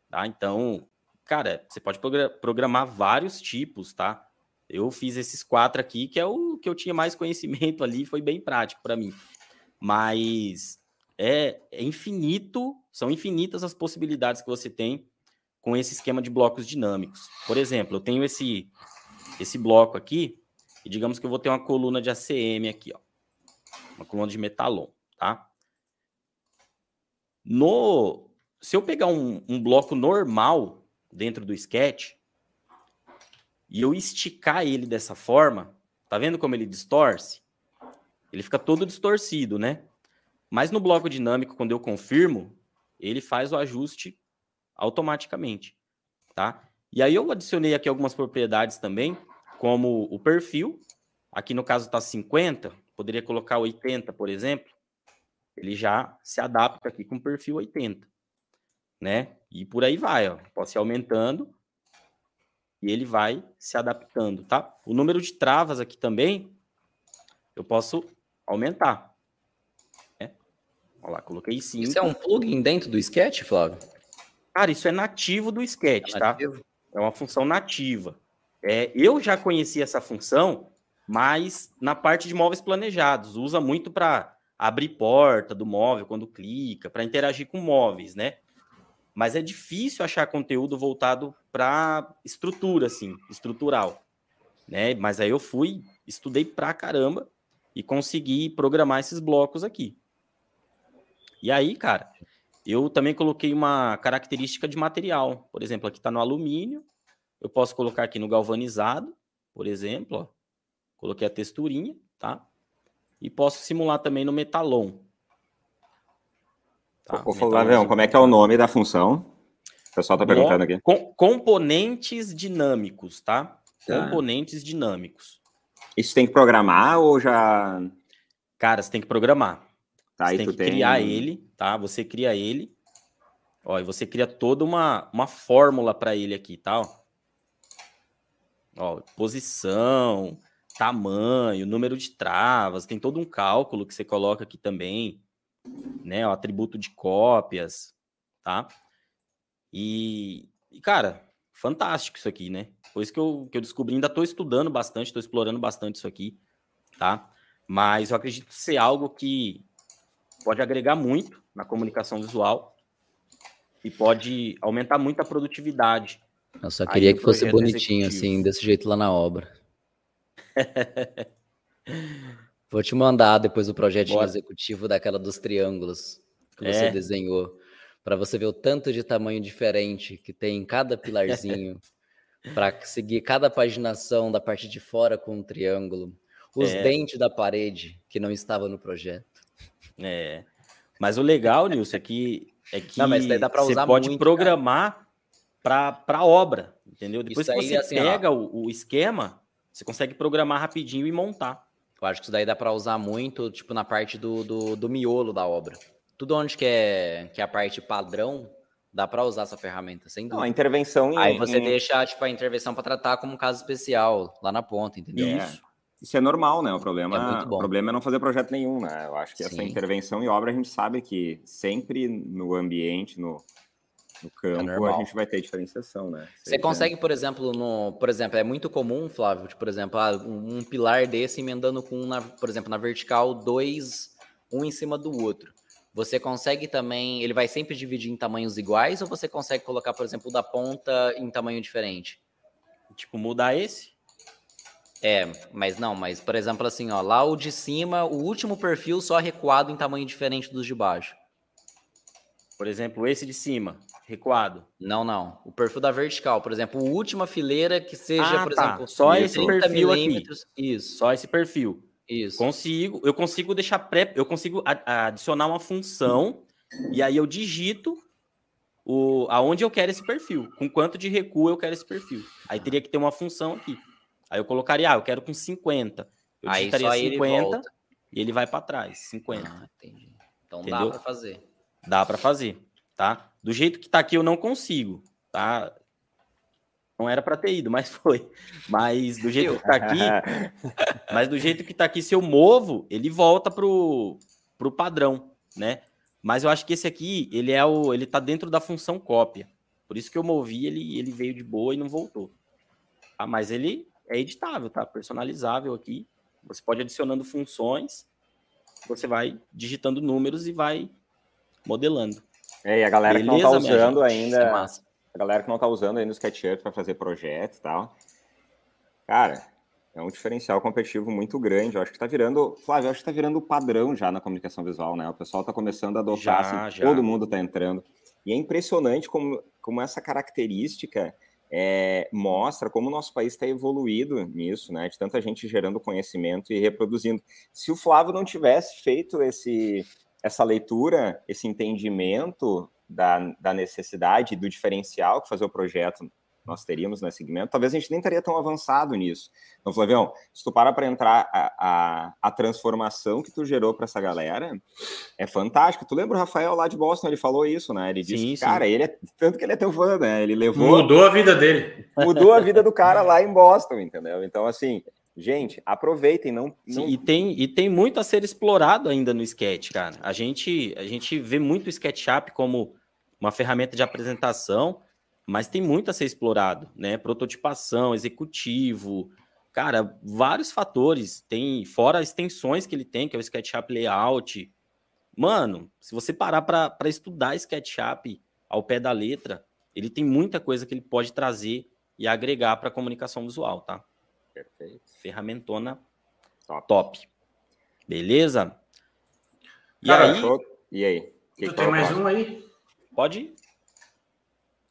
Tá? Então, cara, você pode programar vários tipos, tá? Eu fiz esses quatro aqui, que é o que eu tinha mais conhecimento ali, foi bem prático para mim. Mas é, é, infinito, são infinitas as possibilidades que você tem com esse esquema de blocos dinâmicos. Por exemplo, eu tenho esse, esse bloco aqui, e digamos que eu vou ter uma coluna de ACM aqui, ó. Uma coluna de metalon, tá? No, se eu pegar um, um bloco normal dentro do sketch, e eu esticar ele dessa forma, tá vendo como ele distorce? Ele fica todo distorcido, né? Mas no bloco dinâmico, quando eu confirmo, ele faz o ajuste automaticamente, tá? E aí eu adicionei aqui algumas propriedades também, como o perfil, aqui no caso tá 50, poderia colocar 80, por exemplo, ele já se adapta aqui com o perfil 80, né? E por aí vai, ó. Posso ir aumentando e ele vai se adaptando, tá? O número de travas aqui também eu posso aumentar. Né? Olha lá, coloquei 5. Isso é um plugin dentro do Sketch, Flávio? Cara, isso é nativo do Sketch, é tá? É uma função nativa. É, eu já conheci essa função, mas na parte de móveis planejados. Usa muito para abrir porta do móvel quando clica, para interagir com móveis, né? mas é difícil achar conteúdo voltado para estrutura, assim, estrutural, né? Mas aí eu fui, estudei pra caramba e consegui programar esses blocos aqui. E aí, cara, eu também coloquei uma característica de material. Por exemplo, aqui está no alumínio. Eu posso colocar aqui no galvanizado, por exemplo. Ó. Coloquei a texturinha, tá? E posso simular também no metalon. Tá? Ô, Flavião, como é que é o nome da função? O pessoal está perguntando aqui. Com, componentes dinâmicos, tá? tá? Componentes dinâmicos. Isso tem que programar ou já. Cara, você tem que programar. Tá, você tem que tem... criar ele, tá? Você cria ele. Ó, e você cria toda uma, uma fórmula para ele aqui, tá? Ó. ó, posição, tamanho, número de travas, tem todo um cálculo que você coloca aqui também, né? O atributo de cópias, tá? E, cara, fantástico isso aqui, né? Foi isso que eu, que eu descobri, ainda estou estudando bastante, estou explorando bastante isso aqui, tá? Mas eu acredito ser algo que pode agregar muito na comunicação visual e pode aumentar muito a produtividade. Eu só queria que fosse bonitinho, executivo. assim, desse jeito lá na obra. Vou te mandar depois o projetinho Bora. executivo daquela dos triângulos que você é. desenhou, para você ver o tanto de tamanho diferente que tem em cada pilarzinho, para seguir cada paginação da parte de fora com um triângulo, os é. dentes da parede que não estava no projeto. É. Mas o legal, Nilson, é que, é que Não, mas dá pra usar você pode muito, programar para a obra, entendeu? Depois isso que você assim, pega o, o, esquema, você consegue programar rapidinho e montar. Eu acho que isso daí dá para usar muito, tipo, na parte do, do, do, miolo da obra. Tudo onde que é, que é a parte padrão, dá para usar essa ferramenta, sem dúvida. Não, a intervenção em, Aí você em... deixa, tipo, a intervenção para tratar como um caso especial, lá na ponta, entendeu? Isso. Isso é normal, né? O problema, é o problema é não fazer projeto nenhum, né? Eu acho que Sim. essa intervenção em obra a gente sabe que sempre no ambiente, no, no campo, é a gente vai ter diferenciação, né? Você consegue, por exemplo, no, por exemplo, é muito comum, Flávio, por exemplo, ah, um, um, pilar desse emendando com, na, por exemplo, na vertical, dois, um em cima do outro. Você consegue também, ele vai sempre dividir em tamanhos iguais ou você consegue colocar, por exemplo, da ponta em tamanho diferente? Tipo, mudar esse? É, mas não, mas por exemplo assim, ó, lá o de cima, o último perfil só recuado em tamanho diferente dos de baixo. Por exemplo, esse de cima, recuado. Não, não. O perfil da vertical, por exemplo, a última fileira que seja, ah, por tá. exemplo, só esse perfil aqui. Isso. Só esse perfil. Isso. Consigo, eu consigo deixar pré, eu consigo adicionar uma função e aí eu digito o aonde eu quero esse perfil, com quanto de recuo eu quero esse perfil. Aí teria que ter uma função aqui. Aí eu colocaria, ah, eu quero com 50. Eu aí digitaria 50 e ele vai para trás, 50. Ah, entendi. Então Entendeu? dá para fazer. Dá para fazer, tá? Do jeito que tá aqui eu não consigo, tá? Não era para ter ido, mas foi. Mas do jeito que tá aqui, mas do jeito que tá aqui, se eu movo, ele volta pro, pro padrão, né? Mas eu acho que esse aqui, ele é o, ele tá dentro da função cópia. Por isso que eu movi, ele, ele veio de boa e não voltou. Ah, mas ele é editável, tá? Personalizável aqui. Você pode adicionando funções, você vai digitando números e vai modelando. É, e a galera Beleza, que não tá usando ainda, é a galera que não tá usando ainda o SketchUp para fazer projeto e tal, cara, é um diferencial competitivo muito grande. Eu acho que tá virando, Flávio, eu acho que tá virando padrão já na comunicação visual, né? O pessoal tá começando a adotar, já, assim, já. todo mundo tá entrando. E é impressionante como, como essa característica é, mostra como o nosso país está evoluído nisso, né? De tanta gente gerando conhecimento e reproduzindo. Se o Flávio não tivesse feito esse, essa leitura, esse entendimento da, da necessidade, do diferencial que fazer o projeto nós teríamos nesse segmento, talvez a gente nem estaria tão avançado nisso. Então, Flavião, se tu para para entrar a, a, a, transformação que tu gerou para essa galera, é fantástico. Tu lembra o Rafael lá de Boston, ele falou isso, né? Ele disse, sim, cara, ele é tanto que ele é teu fã, né? Ele levou mudou a vida dele. Mudou a vida do cara lá em Boston, entendeu? Então, assim, Gente, aproveitem, não, não... Sim, e, tem, e tem muito a ser explorado ainda no sketch, cara. A gente, a gente vê muito o SketchUp como uma ferramenta de apresentação, mas tem muito a ser explorado, né? Prototipação, executivo, cara, vários fatores. Tem fora extensões que ele tem, que é o SketchUp Layout. Mano, se você parar para estudar SketchUp ao pé da letra, ele tem muita coisa que ele pode trazer e agregar para a comunicação visual, tá? Perfeito. Ferramentona top. top. Beleza? E Cara, aí? E aí? Que tu tem mais um aí? Pode ir.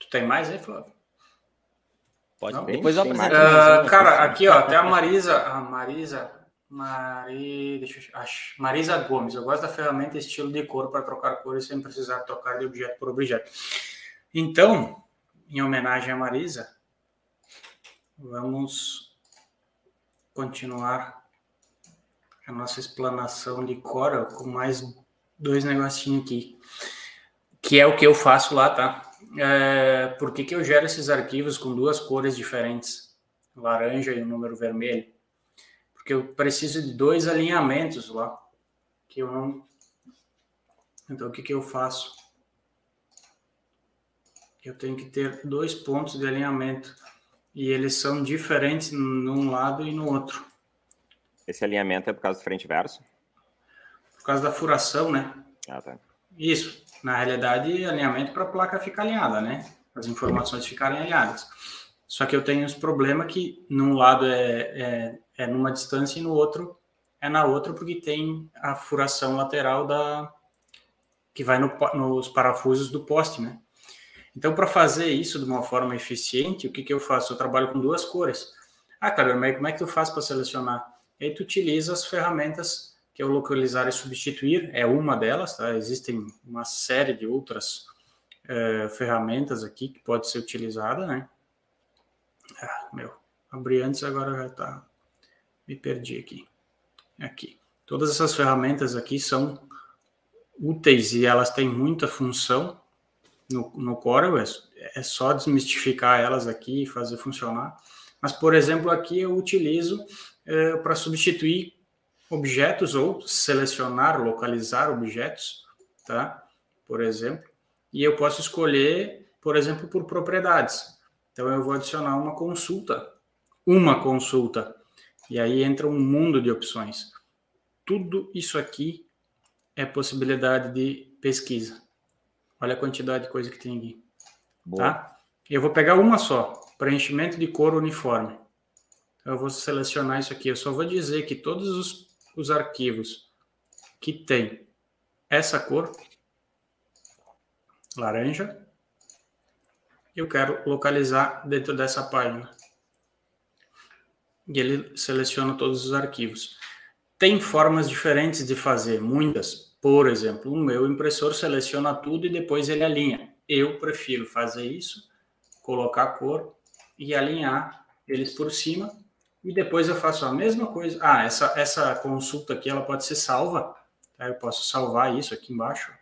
Tu tem mais aí, Flávio? Pode. Não? Depois eu apresento. uma, cara, aqui ó, até a Marisa, a Marisa, Mari, deixa eu Marisa Gomes. Eu gosto da ferramenta estilo de cor para trocar cores sem precisar tocar de objeto por objeto. Então, em homenagem a Marisa, vamos continuar a nossa explanação de Corel com mais dois negocinhos aqui, que é o que eu faço lá, tá? É, por que, que eu gero esses arquivos com duas cores diferentes, laranja e o número vermelho? Porque eu preciso de dois alinhamentos lá, que eu não. Então, o que, que eu faço? Eu tenho que ter dois pontos de alinhamento e eles são diferentes num lado e no outro, Esse alinhamento é por causa do frente e verso? por causa da furação, né? Ah, tá. Isso. Na realidade, alinhamento para a placa ficar alinhada, né? As informações ficarem alinhadas. Só que eu tenho os problemas que num lado é, é, é numa distância e no outro é na outra, porque tem a furação lateral da que vai no, nos parafusos do poste, né? Então, para fazer isso de uma forma eficiente, o que, que eu faço? Eu trabalho com duas cores. Ah, Cleber, mas como é que tu faz para selecionar? E aí tu utiliza as ferramentas que é o localizar e substituir, é uma delas, tá? Existem uma série de outras eh, ferramentas aqui que pode ser utilizada, né? Ah, meu, abri antes, agora já tá. Me perdi aqui. Aqui. Todas essas ferramentas aqui são úteis e elas têm muita função no, no Corel, é, é só desmistificar elas aqui e fazer funcionar. Mas, por exemplo, aqui eu utilizo para substituir objetos ou selecionar, localizar objetos, tá? Por exemplo, e eu posso escolher, por exemplo, por propriedades. Então eu vou adicionar uma consulta, uma consulta, e aí entra um mundo de opções. Tudo isso aqui é possibilidade de pesquisa. Olha a quantidade de coisa que tem aqui, Boa. tá? Eu vou pegar uma só, preenchimento de cor uniforme. Então, eu vou selecionar isso aqui. Eu só vou dizer que todos os, os arquivos que tem essa cor, laranja, eu quero localizar dentro dessa página. E ele seleciona todos os arquivos. Tem formas diferentes de fazer, muitas. Por exemplo, o meu impressor seleciona tudo e depois ele alinha. Eu prefiro fazer isso, colocar a cor e alinhar eles por cima e depois eu faço a mesma coisa. Ah, essa, essa consulta aqui ela pode ser salva. Tá? Eu posso salvar isso aqui embaixo.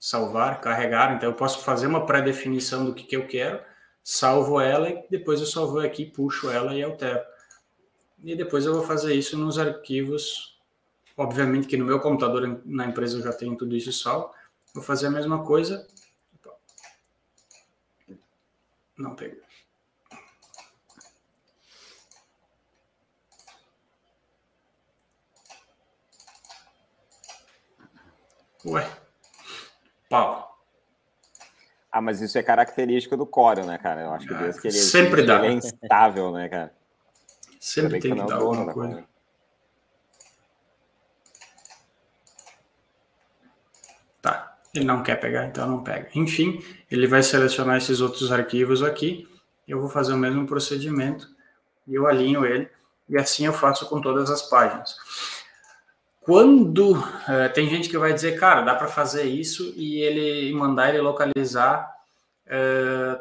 Salvar, carregar. Então eu posso fazer uma pré-definição do que, que eu quero, salvo ela e depois eu só vou aqui, puxo ela e altero. E depois eu vou fazer isso nos arquivos. Obviamente que no meu computador na empresa eu já tenho tudo isso salvo. Vou fazer a mesma coisa. Não pegou. Ué. Pau. Ah, mas isso é característica do Corel, né, cara? Eu acho que Ah, desde que ele sempre existe, dá. ele é instável, né, cara? Sempre tem que não é dar alguma coisa. Corel. Tá. Ele não quer pegar, então não pega. Enfim, ele vai selecionar esses outros arquivos aqui. Eu vou fazer o mesmo procedimento e eu alinho ele. E assim eu faço com todas as páginas. Quando eh, tem gente que vai dizer, cara, dá para fazer isso e ele mandar ele localizar eh,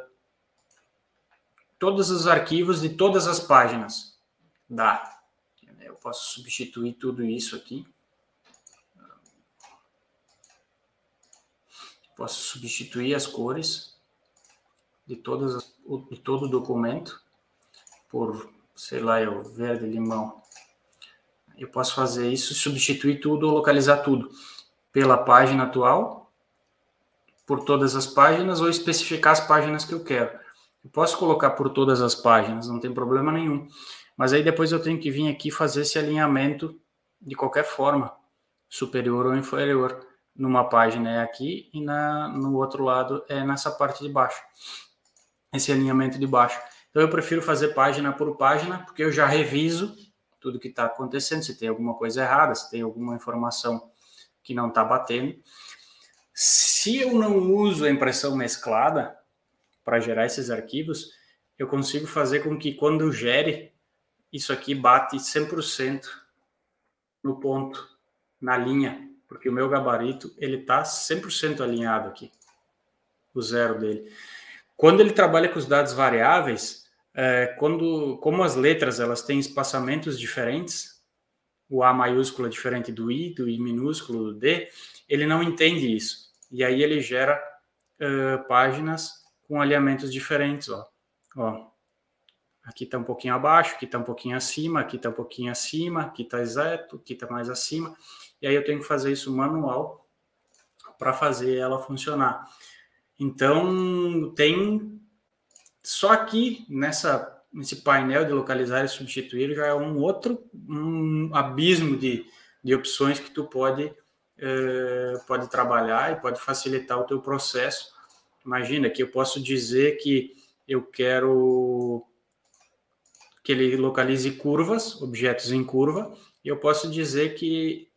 todos os arquivos de todas as páginas. Dá. Eu posso substituir tudo isso aqui. Posso substituir as cores de, todas, de todo o documento por, sei lá, eu verde limão. Eu posso fazer isso, substituir tudo ou localizar tudo pela página atual, por todas as páginas ou especificar as páginas que eu quero. Eu posso colocar por todas as páginas, não tem problema nenhum. Mas aí depois eu tenho que vir aqui fazer esse alinhamento de qualquer forma, superior ou inferior. Numa página é aqui e na, no outro lado é nessa parte de baixo. Esse alinhamento de baixo. Então eu prefiro fazer página por página, porque eu já reviso tudo que está acontecendo, se tem alguma coisa errada, se tem alguma informação que não está batendo. Se eu não uso a impressão mesclada para gerar esses arquivos, eu consigo fazer com que quando eu gere, isso aqui bate 100% no ponto, na linha, porque o meu gabarito ele está 100% alinhado aqui, o zero dele. Quando ele trabalha com os dados variáveis, é, quando, como as letras elas têm espaçamentos diferentes, o A maiúsculo é diferente do I, do I minúsculo, do D, ele não entende isso. E aí ele gera uh, páginas com alinhamentos diferentes, ó. ó. Aqui está um pouquinho abaixo, aqui está um pouquinho acima, aqui está um pouquinho acima, aqui está exato, aqui está mais acima. E aí eu tenho que fazer isso manual para fazer ela funcionar. Então, tem só aqui nessa nesse painel de localizar e substituir já é um outro um abismo de, de opções que tu pode eh, pode trabalhar e pode facilitar o teu processo. Imagina que eu posso dizer que eu quero que ele localize curvas, objetos em curva, e eu posso dizer que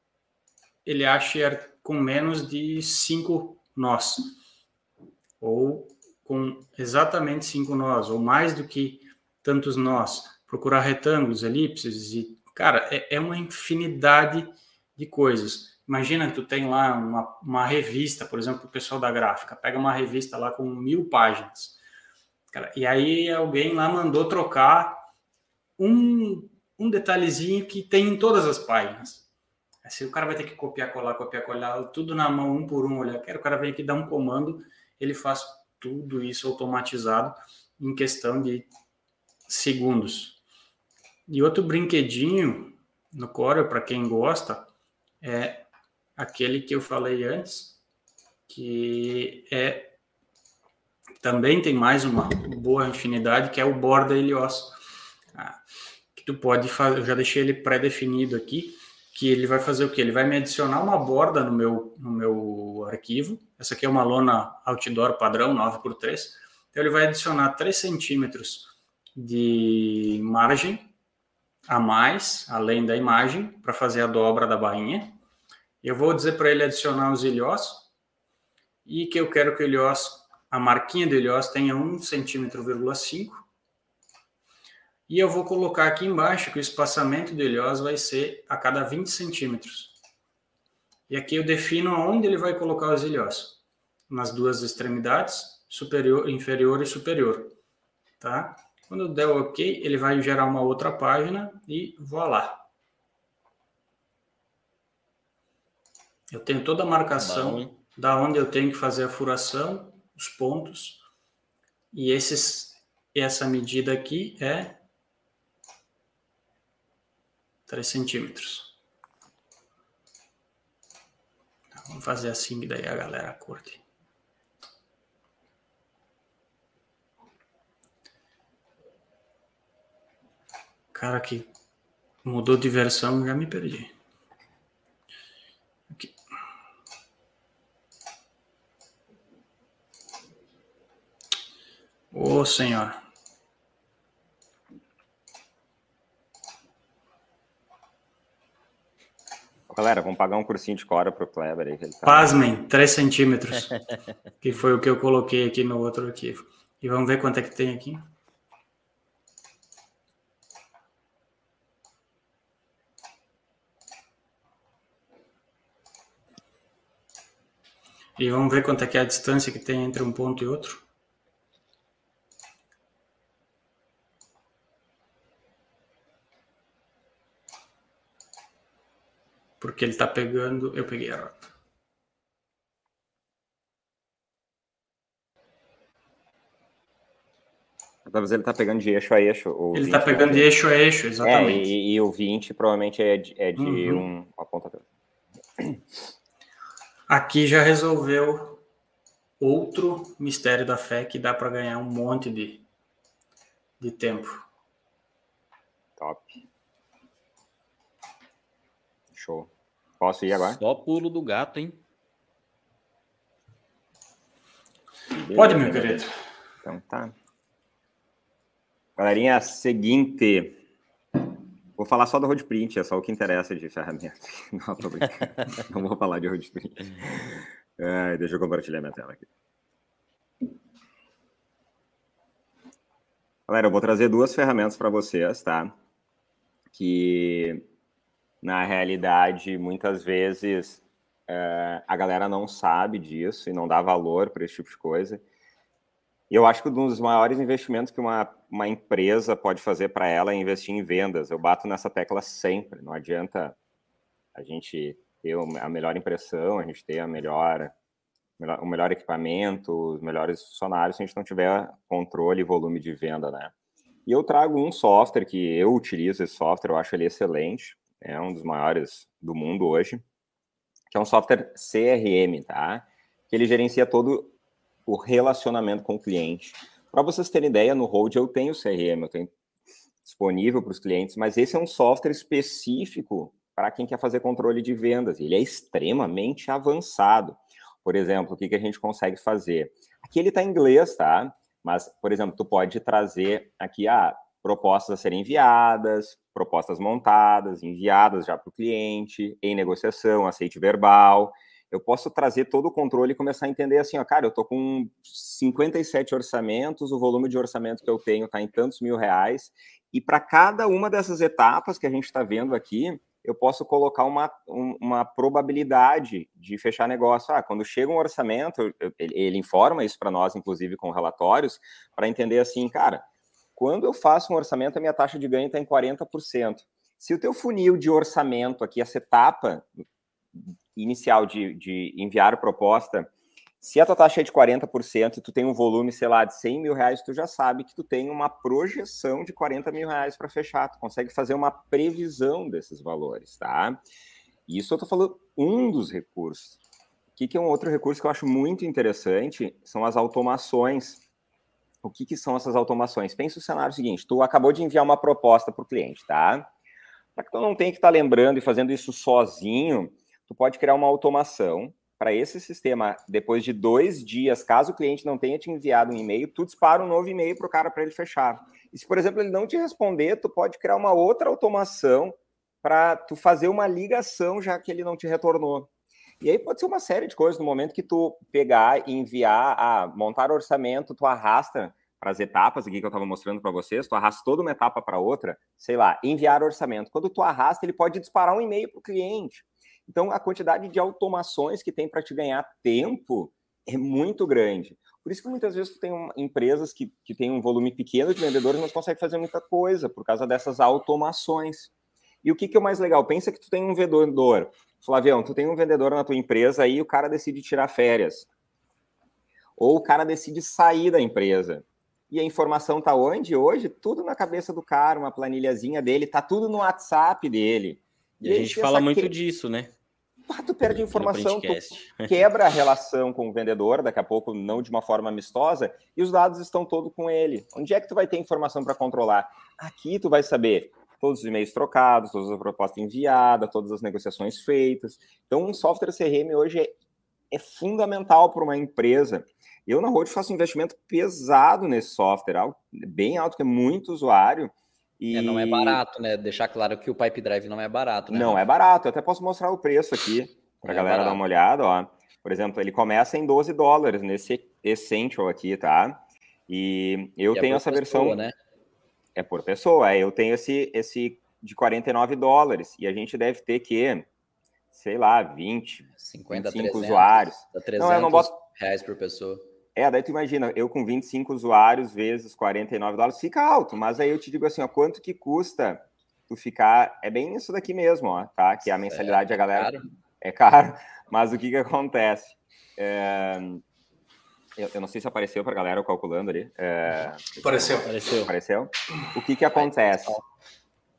ele ache com menos de cinco nós ou com exatamente cinco nós, ou mais do que tantos nós, procurar retângulos, elipses, e, cara, é, é uma infinidade de coisas. Imagina que tu tem lá uma, uma revista, por exemplo, o pessoal da gráfica, pega uma revista lá com mil páginas, cara, e aí alguém lá mandou trocar um, um detalhezinho que tem em todas as páginas. Assim, o cara vai ter que copiar, colar, copiar, colar, tudo na mão, um por um, olhar. O cara vem aqui dar um comando ele faz tudo isso automatizado em questão de segundos. E outro brinquedinho no Corel, para quem gosta, é aquele que eu falei antes, que é também tem mais uma boa infinidade, que é o borda Helios. Que tu pode fazer, eu já deixei ele pré-definido aqui, que ele vai fazer o que? Ele vai me adicionar uma borda no meu, no meu arquivo. Essa aqui é uma lona outdoor padrão, 9x3. Então, ele vai adicionar 3 centímetros de margem a mais, além da imagem, para fazer a dobra da bainha. Eu vou dizer para ele adicionar os ilhós e que eu quero que o ilhós, a marquinha do ilhós tenha 1,5 centímetro, e eu vou colocar aqui embaixo que o espaçamento do ilhós vai ser a cada 20 centímetros. E aqui eu defino onde ele vai colocar os ilhós. Nas duas extremidades, superior, inferior e superior. Tá? Quando eu der OK, ele vai gerar uma outra página e voilá. Eu tenho toda a marcação Bom. da onde eu tenho que fazer a furação, os pontos. E esses, essa medida aqui é 3 centímetros. Tá, vamos fazer assim que daí a galera curte. Cara que mudou de versão, já me perdi. Aqui. Ô, senhora. Galera, vamos pagar um cursinho de Cora pro Kleber aí. Tá... Pasmem, 3 centímetros. que foi o que eu coloquei aqui no outro arquivo. E vamos ver quanto é que tem aqui. E vamos ver quanto é que é a distância que tem entre um ponto e outro. Porque ele está pegando. Eu peguei a rota. Talvez ele está pegando de eixo a eixo. Ele está pegando de eixo a eixo, exatamente. É, e, e, o 20 provavelmente é de, é de uhum. um apontador. Aqui já resolveu outro mistério da fé que dá para ganhar um monte de, de tempo. Top. Show. Posso ir agora? Só pulo do gato, hein? Pode, meu querido. Então tá. Galerinha, seguinte. Vou falar só do Roadprint, é só o que interessa de ferramenta. Não, tô brincando. Não vou falar de Roadprint. É, deixa eu compartilhar minha tela aqui. Galera, eu vou trazer duas ferramentas para vocês, tá? Que na realidade muitas vezes é, a galera não sabe disso e não dá valor para esse tipo de coisa. E eu acho que um dos maiores investimentos que uma, uma empresa pode fazer para ela é investir em vendas. Eu bato nessa tecla sempre. Não adianta a gente ter a melhor impressão, a gente ter a melhor, o melhor equipamento, os melhores funcionários, se a gente não tiver controle e volume de venda, né? E eu trago um software que eu utilizo esse software, eu acho ele excelente, é um dos maiores do mundo hoje, que é um software CRM, tá? Que ele gerencia todo o relacionamento com o cliente. Para vocês terem ideia, no Hold eu tenho CRM, eu tenho disponível para os clientes, mas esse é um software específico para quem quer fazer controle de vendas. Ele é extremamente avançado. Por exemplo, o que, que a gente consegue fazer? Aqui ele está em inglês, tá? Mas, por exemplo, tu pode trazer aqui a ah, propostas a serem enviadas, propostas montadas, enviadas já para o cliente, em negociação, aceite verbal. Eu posso trazer todo o controle e começar a entender assim, ó, cara, eu estou com 57 orçamentos, o volume de orçamento que eu tenho está em tantos mil reais, e para cada uma dessas etapas que a gente está vendo aqui, eu posso colocar uma, uma probabilidade de fechar negócio. Ah, quando chega um orçamento, ele informa isso para nós, inclusive com relatórios, para entender assim, cara, quando eu faço um orçamento, a minha taxa de ganho está em 40%. Se o teu funil de orçamento aqui, essa etapa inicial de, de enviar proposta, se a tua taxa é de 40% e tu tem um volume, sei lá, de 100 mil reais, tu já sabe que tu tem uma projeção de 40 mil reais para fechar. Tu consegue fazer uma previsão desses valores, tá? Isso eu tô falando um dos recursos. O que, que é um outro recurso que eu acho muito interessante? São as automações. O que, que são essas automações? Pensa o cenário seguinte: tu acabou de enviar uma proposta para o cliente, tá? Para que tu não tenha que estar tá lembrando e fazendo isso sozinho, tu pode criar uma automação para esse sistema, depois de dois dias, caso o cliente não tenha te enviado um e-mail, tu dispara um novo e-mail para o cara para ele fechar. E se, por exemplo, ele não te responder, tu pode criar uma outra automação para tu fazer uma ligação já que ele não te retornou. E aí pode ser uma série de coisas no momento que tu pegar e enviar, ah, montar orçamento, tu arrasta para as etapas aqui que eu estava mostrando para vocês, tu arrasta toda uma etapa para outra, sei lá, enviar orçamento. Quando tu arrasta, ele pode disparar um e-mail para o cliente. Então, a quantidade de automações que tem para te ganhar tempo é muito grande. Por isso que muitas vezes tu tem um, empresas que, que têm um volume pequeno de vendedores não conseguem fazer muita coisa por causa dessas automações. E o que, que é o mais legal? Pensa que tu tem um vendedor, Flavião, tu tem um vendedor na tua empresa e o cara decide tirar férias. Ou o cara decide sair da empresa. E a informação tá onde hoje? Tudo na cabeça do cara, uma planilhazinha dele, tá tudo no WhatsApp dele. E, e a gente fala muito que... disso, né? Ah, tu perde informação, tu quebra a relação com o vendedor, daqui a pouco não de uma forma amistosa, e os dados estão todos com ele. Onde é que tu vai ter informação para controlar? Aqui tu vai saber todos os e-mails trocados, todas as propostas enviadas, todas as negociações feitas. Então, um software CRM hoje é, é fundamental para uma empresa. Eu, na Road, faço um investimento pesado nesse software, algo bem alto, que é muito usuário, e... É, não é barato, né? Deixar claro que o Pipe Drive não é barato, né? Não é barato. Eu até posso mostrar o preço aqui para a é galera barato. dar uma olhada, ó. Por exemplo, ele começa em 12 dólares nesse Essential aqui, tá? E eu e é tenho é essa pessoa, versão. Né? É por pessoa. É, eu tenho esse, esse de 49 dólares. E a gente deve ter que, sei lá, 20, 50, 25 300, usuários. 300 não, eu não boto... reais por pessoa. É, daí tu imagina, eu com 25 usuários vezes 49 dólares, fica alto, mas aí eu te digo assim, ó, quanto que custa tu ficar, é bem isso daqui mesmo, ó, tá? Que a mensalidade é, a galera caro. é caro, mas o que que acontece? É, eu, eu, não sei se apareceu para a galera calculando ali. É, apareceu. apareceu. Apareceu. O que que acontece?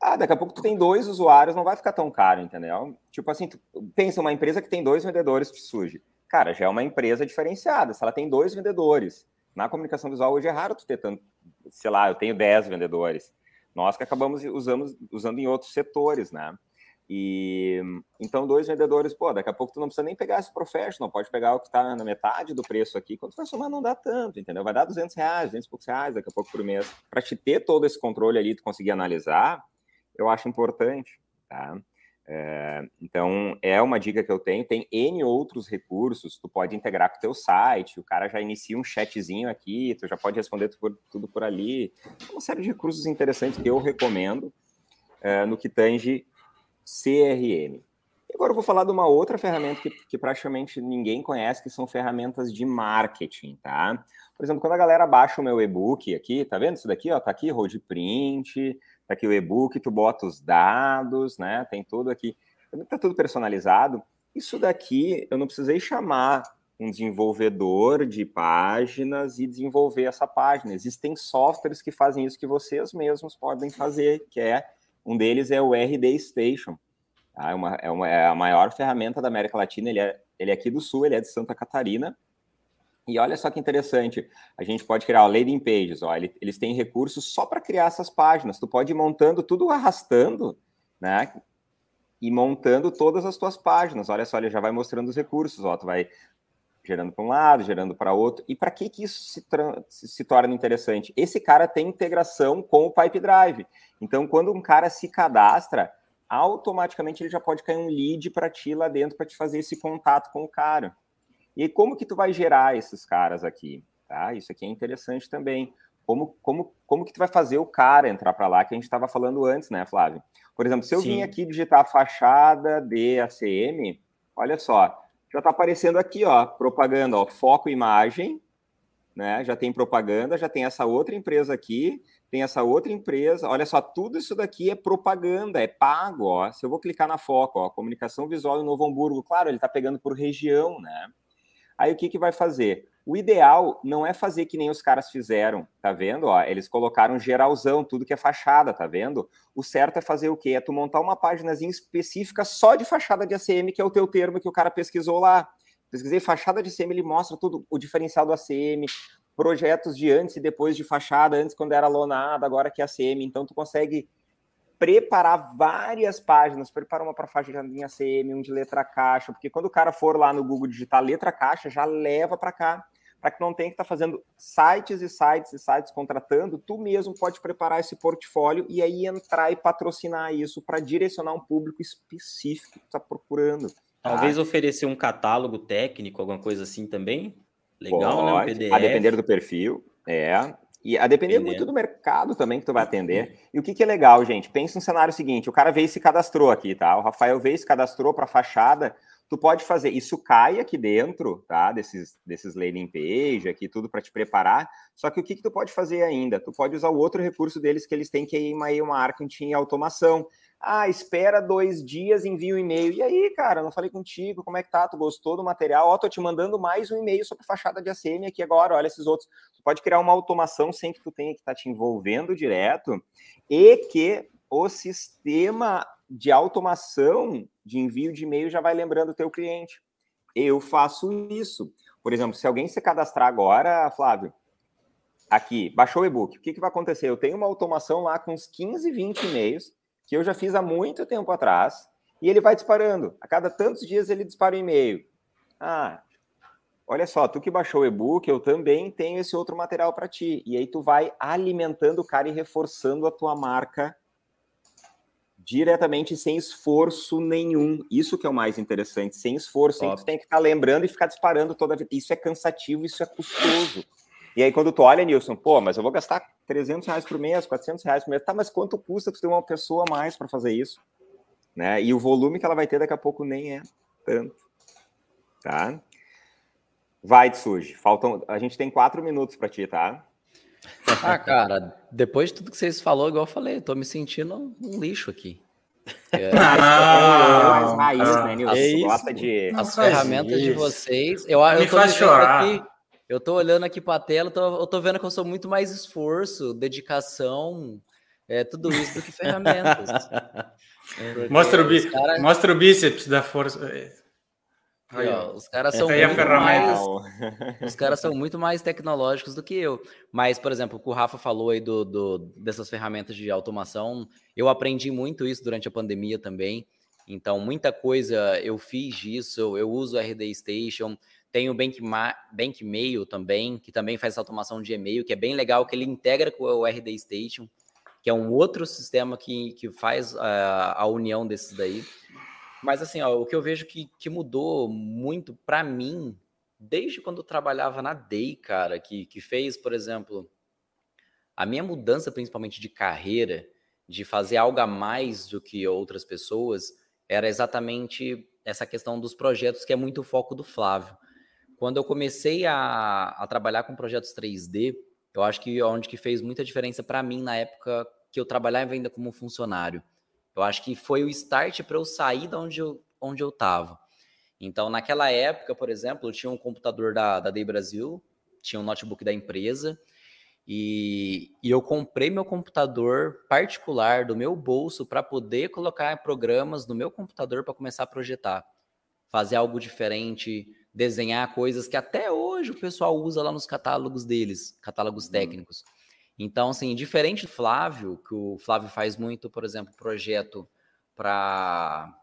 Ah, daqui a pouco tu tem dois usuários, não vai ficar tão caro, entendeu? Tipo assim, tu, pensa uma empresa que tem dois vendedores que surge cara, já é uma empresa diferenciada. Se ela tem dois vendedores, na comunicação visual hoje é raro tu ter tanto, sei lá, eu tenho dez vendedores. Nós que acabamos usamos, usando em outros setores, né? E então, dois vendedores, pô, daqui a pouco tu não precisa nem pegar esse professional, pode pegar o que está na metade do preço aqui, quando tu vai somar não dá tanto, entendeu? Vai dar 200 reais, 200 e poucos reais daqui a pouco por mês. Para te ter todo esse controle ali, tu conseguir analisar, eu acho importante, tá? É, então, é uma dica que eu tenho. Tem N outros recursos, tu pode integrar com o teu site, o cara já inicia um chatzinho aqui, tu já pode responder tudo por, tudo por ali. Uma série de recursos interessantes que eu recomendo é, no que tange CRM. Agora eu vou falar de uma outra ferramenta que, que praticamente ninguém conhece, que são ferramentas de marketing, tá? Por exemplo, quando a galera baixa o meu e-book aqui, tá vendo isso daqui? Ó, tá aqui road print, tá aqui o e-book, tu bota os dados, né? Tem tudo aqui, tá tudo personalizado. Isso daqui eu não precisei chamar um desenvolvedor de páginas e desenvolver essa página. Existem softwares que fazem isso que vocês mesmos podem fazer, que é um deles é o RD Station. Tá? É, uma, é, uma, é a maior ferramenta da América Latina. Ele é, ele é aqui do Sul, ele é de Santa Catarina. E olha só que interessante, a gente pode criar ó, landing pages, ó, eles têm recursos só para criar essas páginas. Tu pode ir montando tudo arrastando, né? E montando todas as tuas páginas. Olha só, ele já vai mostrando os recursos, ó, tu vai gerando para um lado, gerando para outro. E para que que isso se, se, torna interessante? Esse cara tem integração com o Pipe Drive. Então, quando um cara se cadastra, automaticamente ele já pode cair um lead para ti lá dentro para te fazer esse contato com o cara. E como que tu vai gerar esses caras aqui? Tá? Isso aqui é interessante também. Como, como, como que tu vai fazer o cara entrar para lá, que a gente estava falando antes, né, Flávio? Por exemplo, se eu Sim. vim aqui digitar fachada de ACM, olha só, já está aparecendo aqui, ó, propaganda, ó, foco imagem, né? Já tem propaganda, já tem essa outra empresa aqui, tem essa outra empresa. Olha só, tudo isso daqui é propaganda, é pago, ó. Se eu vou clicar na foco, ó, comunicação visual em Novo Hamburgo, claro, ele está pegando por região, né? Aí o que, que vai fazer? O ideal não é fazer que nem os caras fizeram, tá vendo? Ó, eles colocaram geralzão, tudo que é fachada, tá vendo? O certo é fazer o quê? É tu montar uma páginazinha específica só de fachada de ACM, que é o teu termo que o cara pesquisou lá. Pesquisei fachada de ACM, ele mostra tudo, o diferencial do ACM, projetos de antes e depois de fachada, antes quando era lonada, agora que é ACM. Então tu consegue preparar várias páginas, prepara uma para de ACM, um de letra caixa, porque quando o cara for lá no Google digitar letra caixa, já leva para cá, para que não tenha que estar tá fazendo sites e sites e sites contratando, tu mesmo pode preparar esse portfólio e aí entrar e patrocinar isso para direcionar um público específico que está procurando. Tá? Talvez oferecer um catálogo técnico, alguma coisa assim também. Legal, pode, né? Um PDF. A depender do perfil, é. E a depender muito do mercado também que tu vai atender. E o que, que é legal, gente? Pensa no cenário seguinte: o cara veio e se cadastrou aqui, tá? O Rafael veio e se cadastrou para fachada. Tu pode fazer isso cai aqui dentro, tá? Desses, desses landing page aqui, tudo para te preparar. Só que o que, que tu pode fazer ainda? Tu pode usar o outro recurso deles que eles têm, que é uma marketing e automação. Ah, espera dois dias, envia um e-mail. E aí, cara, não falei contigo, como é que tá? Tu gostou do material? Ó, tô te mandando mais um e-mail sobre fachada de ACM aqui agora, olha esses outros. Tu pode criar uma automação sem que tu tenha que estar tá te envolvendo direto e que o sistema de automação de envio de e-mail já vai lembrando o teu cliente. Eu faço isso. Por exemplo, se alguém se cadastrar agora, Flávio, aqui, baixou o e-book, o que, que vai acontecer? Eu tenho uma automação lá com uns 15, 20 e-mails que eu já fiz há muito tempo atrás, e ele vai disparando. A cada tantos dias ele dispara um e-mail. Ah, olha só, tu que baixou o e-book, eu também tenho esse outro material para ti. E aí tu vai alimentando o cara e reforçando a tua marca diretamente sem esforço nenhum. Isso que é o mais interessante, sem esforço. Sem tu tem que ficar lembrando e ficar disparando toda vez. Isso é cansativo, isso é custoso. E aí, quando tu olha, Nilson, pô, mas eu vou gastar 300 reais por mês, 400 reais por mês. Tá, mas quanto custa tu ter uma pessoa a mais para fazer isso? Né? E o volume que ela vai ter daqui a pouco nem é tanto. Tá? Vai, Tsuji. Faltam... A gente tem quatro minutos para ti, tá? Ah, cara, depois de tudo que vocês falou, igual eu falei, eu tô me sentindo um lixo aqui. É, ah, raiz, né, Nilson? É de... As ferramentas de vocês. Eu, eu me faz chorar. Aqui, eu tô olhando aqui para a tela, tô, eu tô vendo que eu sou muito mais esforço, dedicação, é, tudo isso do que ferramentas. mostra, o cara... mostra o bíceps da força. Aí, ó, os caras são muito mais, os caras são muito mais tecnológicos do que eu. Mas, por exemplo, o que o Rafa falou aí do, do, dessas ferramentas de automação, eu aprendi muito isso durante a pandemia também. Então, muita coisa eu fiz disso, eu uso o RD Station, tem o Bank, Bank Mail também, que também faz essa automação de e-mail, que é bem legal, que ele integra com o RD Station, que é um outro sistema que, que faz uh, a união desses daí. Mas assim, ó, o que eu vejo que, que mudou muito para mim, desde quando eu trabalhava na DEI, cara, que, que fez, por exemplo, a minha mudança principalmente de carreira, de fazer algo a mais do que outras pessoas, era exatamente essa questão dos projetos que é muito o foco do Flávio. Quando eu comecei a, a trabalhar com projetos 3D, eu acho que onde que fez muita diferença para mim na época que eu trabalhava ainda como funcionário. Eu acho que foi o start para eu sair da onde eu onde eu estava. Então, naquela época, por exemplo, eu tinha um computador da, da Day Brasil, tinha um notebook da empresa, e, e eu comprei meu computador particular do meu bolso para poder colocar programas no meu computador para começar a projetar, fazer algo diferente, desenhar coisas que até hoje o pessoal usa lá nos catálogos deles, catálogos uhum. Então, assim, diferente do Flávio, que o Flávio faz muito, por exemplo, projeto para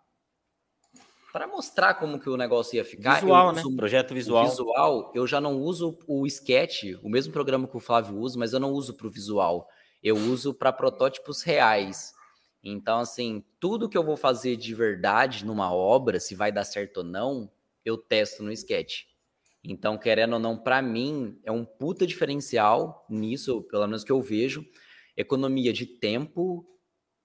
para mostrar como que o negócio ia ficar. Visual, né? Projeto visual. visual, eu já não uso o Sketch, o mesmo programa que o Flávio usa, mas eu não uso para o visual. Eu uso para protótipos reais. Então, assim, tudo que eu vou fazer de verdade numa obra, se vai dar certo ou não, eu testo no Sketch. Então, querendo ou não, para mim, é um puta diferencial nisso, pelo menos que eu vejo. Economia de tempo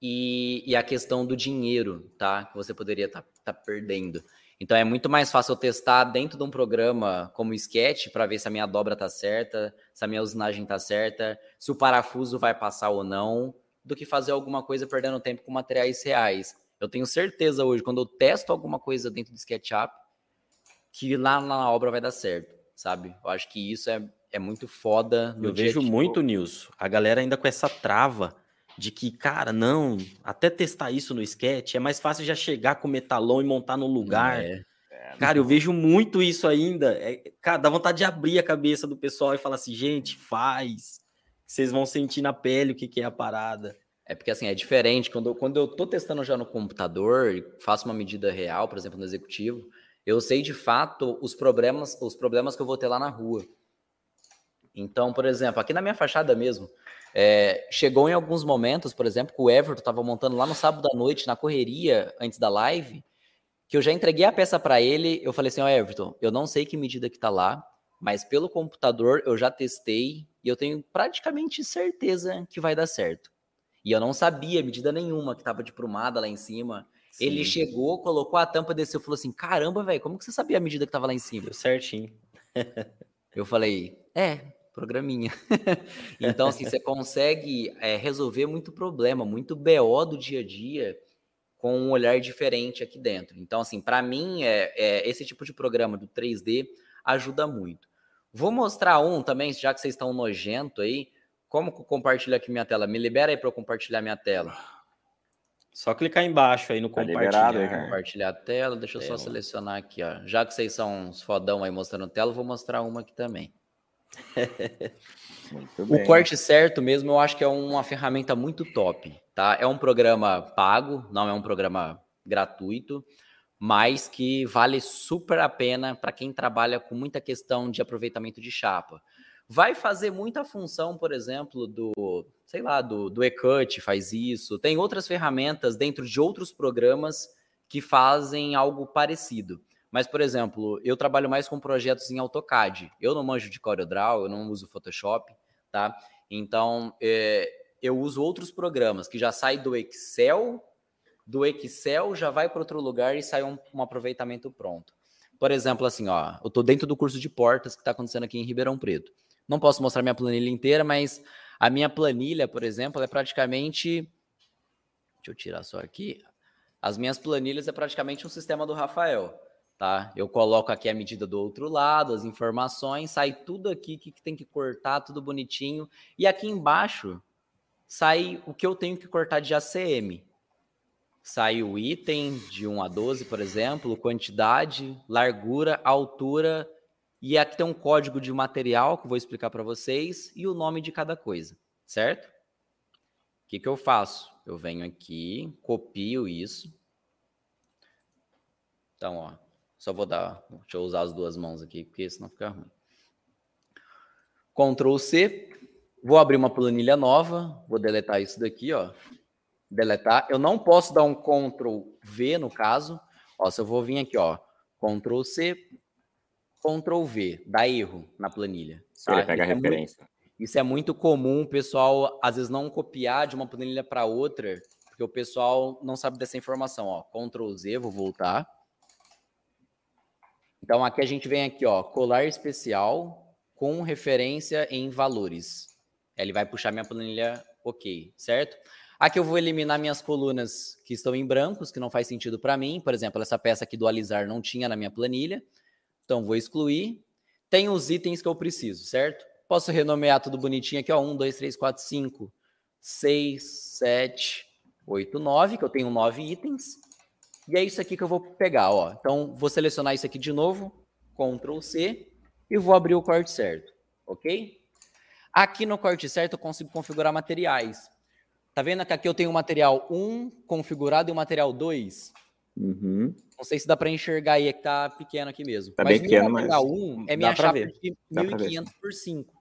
e, e a questão do dinheiro, tá? Que você poderia estar tá, tá perdendo. Então é muito mais fácil eu testar dentro de um programa como Sketch para ver se a minha dobra tá certa, se a minha usinagem tá certa, se o parafuso vai passar ou não, do que fazer alguma coisa perdendo tempo com materiais reais. Eu tenho certeza hoje, quando eu testo alguma coisa dentro do SketchUp, que lá na obra vai dar certo, sabe? Eu acho que isso é, é muito foda. eu vejo muito, Nilson, a galera ainda com essa trava de que, cara, não, até testar isso no sketch é mais fácil já chegar com o metalon e montar no lugar. É. Cara, eu vejo muito isso ainda. É, cara, dá vontade de abrir a cabeça do pessoal e falar assim, gente, faz. Vocês vão sentir na pele o que, que é a parada. É porque assim, é diferente. Quando, quando eu tô testando já no computador e faço uma medida real, por exemplo, no executivo, eu sei de fato os problemas, os problemas que eu vou ter lá na rua. Então, por exemplo, aqui na minha fachada mesmo, é, chegou em alguns momentos, por exemplo, que o Everton estava montando lá no sábado à noite, na correria, antes da live, que eu já entreguei a peça para ele. Eu falei assim: Ó, oh, Everton, eu não sei que medida que está lá, mas pelo computador eu já testei e eu tenho praticamente certeza que vai dar certo. E eu não sabia medida nenhuma que estava de prumada lá em cima. Sim. Ele chegou, colocou a tampa, desceu e falou assim: Caramba, velho, como que você sabia a medida que estava lá em cima? Deu certinho. eu falei: É, programinha. então, assim, você consegue é, resolver muito problema, muito BO do dia a dia com um olhar diferente aqui dentro. Então, assim, para mim, é, é, esse tipo de programa do 3D ajuda muito. Vou mostrar um também, já que vocês estão nojento aí, como compartilhar aqui minha tela. Me libera aí para eu compartilhar minha tela. Só clicar embaixo aí no tá compartilhar. Liberado, compartilhar a tela, deixa eu só selecionar aqui, ó. Já que vocês são uns fodão aí mostrando tela, vou mostrar uma aqui também o corte certo mesmo, eu acho que é uma ferramenta muito top, tá? É um programa pago, não é um programa gratuito, mas que vale super a pena para quem trabalha com muita questão de aproveitamento de chapa. Vai fazer muita função, por exemplo, do, sei lá, do, do eCut faz isso. Tem outras ferramentas dentro de outros programas que fazem algo parecido. Mas, por exemplo, eu trabalho mais com projetos em AutoCAD. Eu não manjo de CorelDRAW, eu não uso Photoshop, tá? Então, é, eu uso outros programas que já saem do Excel, do Excel já vai para outro lugar e sai um, um, aproveitamento pronto. Por exemplo, assim, ó, eu estou dentro do curso de portas que está acontecendo aqui em Ribeirão Preto. Não posso mostrar minha planilha inteira, mas a minha planilha, por exemplo, é praticamente. Deixa eu tirar só aqui. As minhas planilhas é praticamente um sistema do Rafael tá? Eu coloco aqui a medida do outro lado, as informações, sai tudo aqui que tem que cortar, tudo bonitinho. E aqui embaixo sai o que eu tenho que cortar de ACM. Sai o item de 1 a 12, por exemplo, quantidade, largura, altura, e aqui tem um código de material que eu vou explicar para vocês e o nome de cada coisa, certo? O que, que eu faço? Eu venho aqui, copio isso. Então, ó, só vou dar, deixa eu usar as duas mãos aqui, porque senão fica ruim. Ctrl C, Vou abrir uma planilha nova, vou deletar isso daqui, ó. Deletar. Eu não posso dar um Ctrl V no caso. Ó, se eu vou vir aqui, ó, Ctrl C, Ctrl V, dá erro na planilha. Tá? Ele pega a referência. É muito, isso é muito comum, o pessoal às vezes não copiar de uma planilha para outra, porque o pessoal não sabe dessa informação, ó. Ctrl Z, vou voltar. Então aqui a gente vem aqui, ó, colar especial com referência em valores. Ele vai puxar minha planilha OK, certo? Aqui eu vou eliminar minhas colunas que estão em brancos, que não faz sentido para mim. Por exemplo, essa peça aqui do alisar não tinha na minha planilha. Então vou excluir. Tem os itens que eu preciso, certo? Posso renomear tudo bonitinho aqui, ó. 1, 2, 3, 4, 5, 6, 7, 8, 9, que eu tenho 9 itens. E é isso aqui que eu vou pegar, ó. Então, vou selecionar isso aqui de novo, Ctrl C, e vou abrir o corte certo, ok? Aqui no corte certo eu consigo configurar materiais. Tá vendo que aqui eu tenho o material 1 configurado e o material 2? Uhum. Não sei se dá para enxergar aí, é que tá pequeno aqui mesmo. Tá mas bem pequeno, mas 1 é minha chapa ver. de 1500 por 5,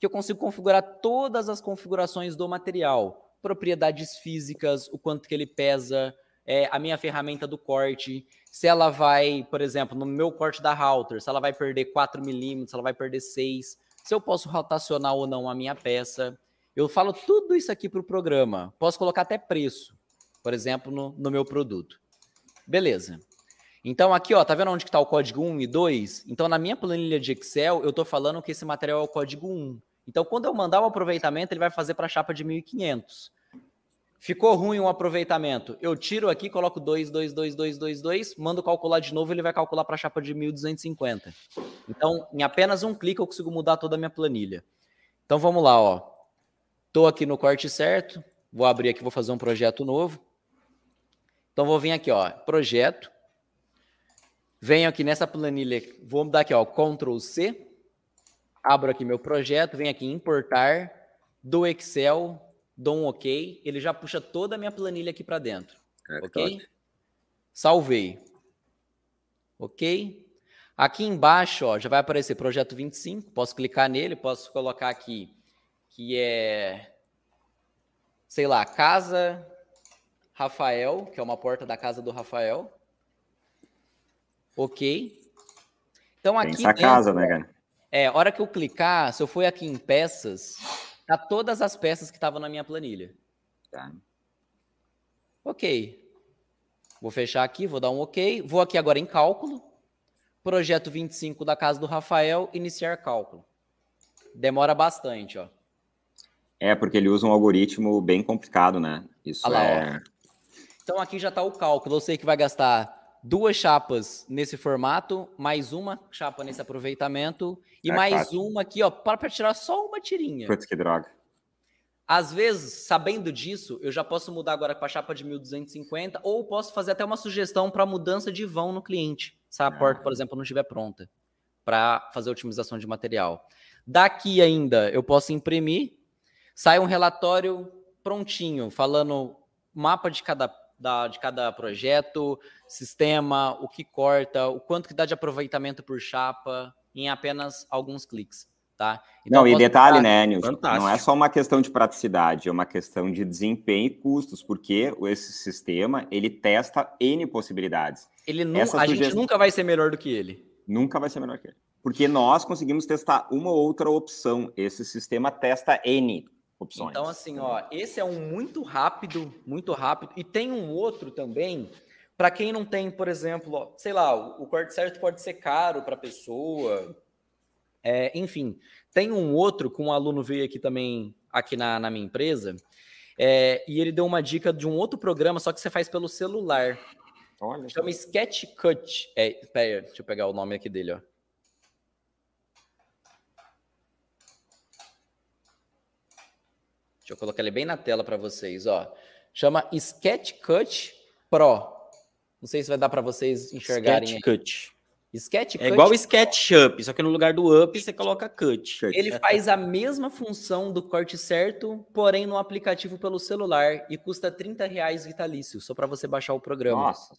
que eu consigo configurar todas as configurações do material, propriedades físicas, o quanto que ele pesa, é, a minha ferramenta do corte, se ela vai, por exemplo, no meu corte da router, se ela vai perder 4 milímetros, se ela vai perder 6, se eu posso rotacionar ou não a minha peça. Eu falo tudo isso aqui para o programa. Posso colocar até preço, por exemplo, no, no meu produto. Beleza. Então aqui, ó, tá vendo onde está o código 1 e 2? Então na minha planilha de Excel, eu estou falando que esse material é o código 1. Então quando eu mandar o aproveitamento, ele vai fazer para a chapa de 1500. Ficou ruim o aproveitamento. Eu tiro aqui, coloco 2, 2, 2, 2, 2, 2, mando calcular de novo, ele vai calcular para a chapa de 1250. Então, em apenas um clique eu consigo mudar toda a minha planilha. Então vamos lá, ó. Estou aqui no corte certo. Vou abrir aqui, vou fazer um projeto novo. Então, vou vir aqui, ó, projeto. Venho aqui nessa planilha, vou dar aqui, ó, Ctrl C. Abro aqui meu projeto, venho aqui em importar do Excel, dou um OK, ele já puxa toda a minha planilha aqui para dentro. É, ok? Top. Salvei. Ok? Aqui embaixo, ó, já vai aparecer projeto 25. Posso clicar nele, posso colocar aqui que é, sei lá, Casa Rafael, que é uma porta da casa do Rafael. Ok. Então aqui. Tem essa casa, né, cara? É, hora que eu clicar, se eu for aqui em peças, tá todas as peças que estavam na minha planilha. Tá. Ok. Vou fechar aqui, vou dar um ok. Vou aqui agora em cálculo. Projeto 25 da casa do Rafael, iniciar cálculo. Demora bastante, ó. É, porque ele usa um algoritmo bem complicado, né? Isso lá, é. Ó. Então aqui já está o cálculo. Eu sei que vai gastar duas chapas nesse formato, mais uma chapa nesse aproveitamento e é, mais uma aqui, ó, para tirar só uma tirinha. Putz, que droga. Às vezes, sabendo disso, eu já posso mudar agora para a chapa de 1250 ou posso fazer até uma sugestão para mudança de vão no cliente, se a porta, por exemplo, não estiver pronta, para fazer otimização de material. Daqui ainda eu posso imprimir sai um relatório prontinho, falando mapa de cada, da, de cada projeto, sistema, o que corta, o quanto que dá de aproveitamento por chapa, em apenas alguns cliques. Tá? Então, não, e detalhe, né, Nilson? Não é só uma questão de praticidade, é uma questão de desempenho e custos, porque esse sistema ele testa N possibilidades. Ele nu Essa a sugestão... gente nunca vai ser melhor do que ele. Nunca vai ser melhor que ele. Porque nós conseguimos testar uma ou outra opção. Esse sistema testa N opções. Então, assim, ó, esse é um muito rápido, muito rápido. E tem um outro também, para quem não tem, por exemplo, ó, sei lá, o corte certo pode ser caro para a pessoa. É, enfim, tem um outro que um aluno veio aqui também, aqui na, na minha empresa, é, e ele deu uma dica de um outro programa, só que você faz pelo celular. Olha. Chama Sketchcut. É, pera, deixa eu pegar o nome aqui dele, ó. Deixa eu colocar ele bem na tela para vocês, ó. Chama SketchCut Pro. Não sei se vai dar para vocês enxergarem. SketchCut. SketchCut. É igual o SketchUp, só que no lugar do up você coloca cut. Ele faz a mesma função do corte certo, porém no aplicativo pelo celular e custa 30 reais vitalício, só para você baixar o programa. Nossa.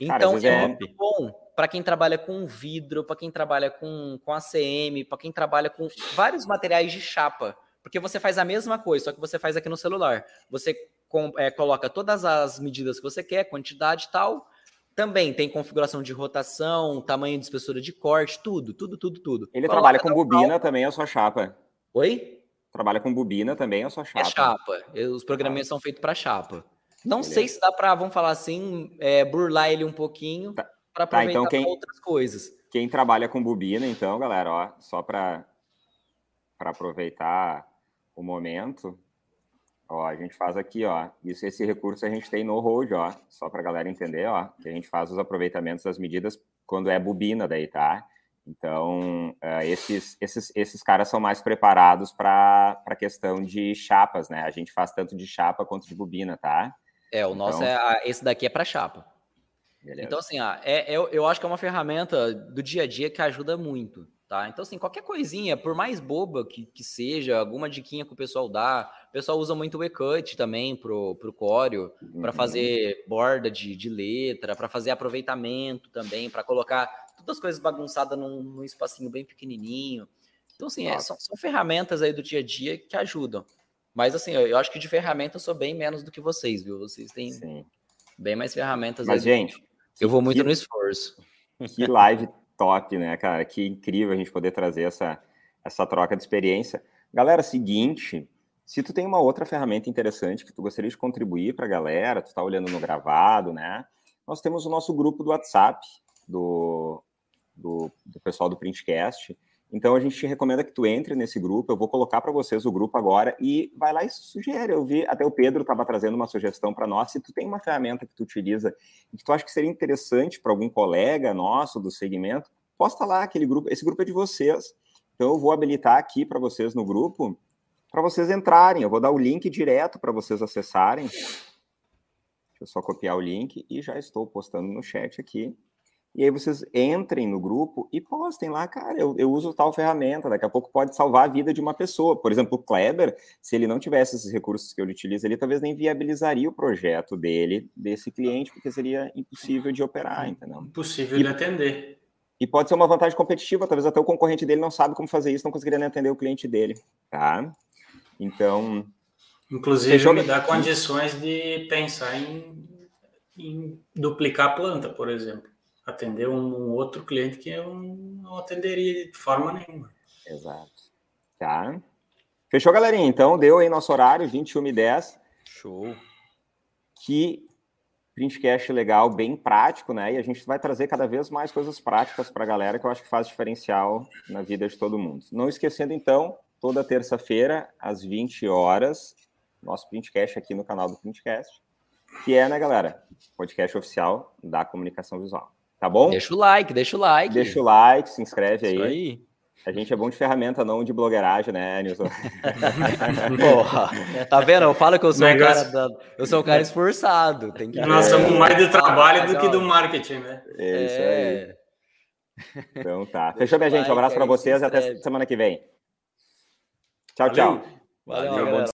Então Cara, é, é muito bom para quem trabalha com vidro, para quem trabalha com, com ACM, para quem trabalha com vários materiais de chapa Porque você faz a mesma coisa, só que você faz aqui no celular. Você com, é, coloca todas as medidas que você quer, quantidade e tal. Também tem configuração de rotação, tamanho de espessura de corte, tudo, tudo, tudo, tudo. Ele coloca trabalha com bobina também, a sua chapa. Oi? Trabalha com bobina também, a sua chapa. É chapa. Os programinhos ah. são feitos para chapa. Não Beleza. sei se dá para, vamos falar assim, é, burlar ele um pouquinho tá. para aproveitar tá, então quem, outras coisas. Quem trabalha com bobina, então, galera, ó, só para aproveitar o momento, ó, a gente faz aqui, ó, isso, esse recurso a gente tem no Road, ó, só para a galera entender, ó, que a gente faz os aproveitamentos das medidas quando é bobina daí, tá? Então, uh, esses, esses, esses caras são mais preparados para a questão de chapas, né? A gente faz tanto de chapa quanto de bobina, tá? É, o nosso então... é. Esse daqui é para chapa. Beleza. Então, assim, ó, é, é, eu acho que é uma ferramenta do dia a dia que ajuda muito, tá? Então, assim, qualquer coisinha, por mais boba que, que seja, alguma diquinha que o pessoal dá, o pessoal usa muito o E-Cut também pro, pro Coreo, uhum. para fazer borda de, de letra, para fazer aproveitamento também, para colocar todas as coisas bagunçadas num, num espacinho bem pequenininho. Então, assim, é, são, são ferramentas aí do dia a dia que ajudam. Mas assim, eu, eu acho que de ferramenta eu sou bem menos do que vocês, viu? Vocês têm Sim. bem mais ferramentas. Mas, gente, eu vou muito que, no esforço. Que live top, né, cara? Que incrível a gente poder trazer essa, essa troca de experiência. Galera, seguinte, se tu tem uma outra ferramenta interessante que tu gostaria de contribuir para a galera, tu tá olhando no gravado, né? Nós temos o nosso grupo do WhatsApp do, do, do pessoal do Printcast. Então a gente te recomenda que tu entre nesse grupo. Eu vou colocar para vocês o grupo agora e vai lá e sugere. Eu vi até o Pedro estava trazendo uma sugestão para nós. Se tu tem uma ferramenta que tu utiliza e que tu acha que seria interessante para algum colega nosso do segmento, posta lá aquele grupo. Esse grupo é de vocês. Então eu vou habilitar aqui para vocês no grupo para vocês entrarem. Eu vou dar o link direto para vocês acessarem. Deixa eu só copiar o link e já estou postando no chat aqui. E aí vocês entrem no grupo e postem lá, cara, eu, eu uso tal ferramenta, daqui a pouco pode salvar a vida de uma pessoa. Por exemplo, o Kleber, se ele não tivesse esses recursos que ele utiliza, ele talvez nem viabilizaria o projeto dele, desse cliente, porque seria impossível de operar, entendeu? Impossível e, de atender. E pode ser uma vantagem competitiva, talvez até o concorrente dele não sabe como fazer isso, não conseguiria nem atender o cliente dele, tá? Então... Inclusive, fechou... me dá condições de pensar em, em duplicar a planta, por exemplo atender um, outro cliente que eu não atenderia de forma nenhuma. Exato. Tá. Fechou, galerinha? Então, deu aí nosso horário, 21 e 10. Show. Que printcast legal, bem prático, né? E a gente vai trazer cada vez mais coisas práticas para a galera que eu acho que faz diferencial na vida de todo mundo. Não esquecendo, então, toda terça-feira, às 20 horas, nosso printcast aqui no canal do Printcast, que é, né, galera? Podcast oficial da comunicação visual. Tá bom? Deixa o like, deixa o like. Deixa o like, se inscreve aí. Isso aí. A gente é bom de ferramenta, não de blogueiragem, né, Nilson? Porra, tá vendo? Eu falo que eu sou Negócio... um cara, da... eu sou um cara esforçado. Tem que... Nós somos mais do trabalho do que do marketing, né? É isso é... aí. Então tá. Fechou, minha gente. Um abraço para vocês e até semana que vem. Tchau, Valeu. tchau. Valeu, Valeu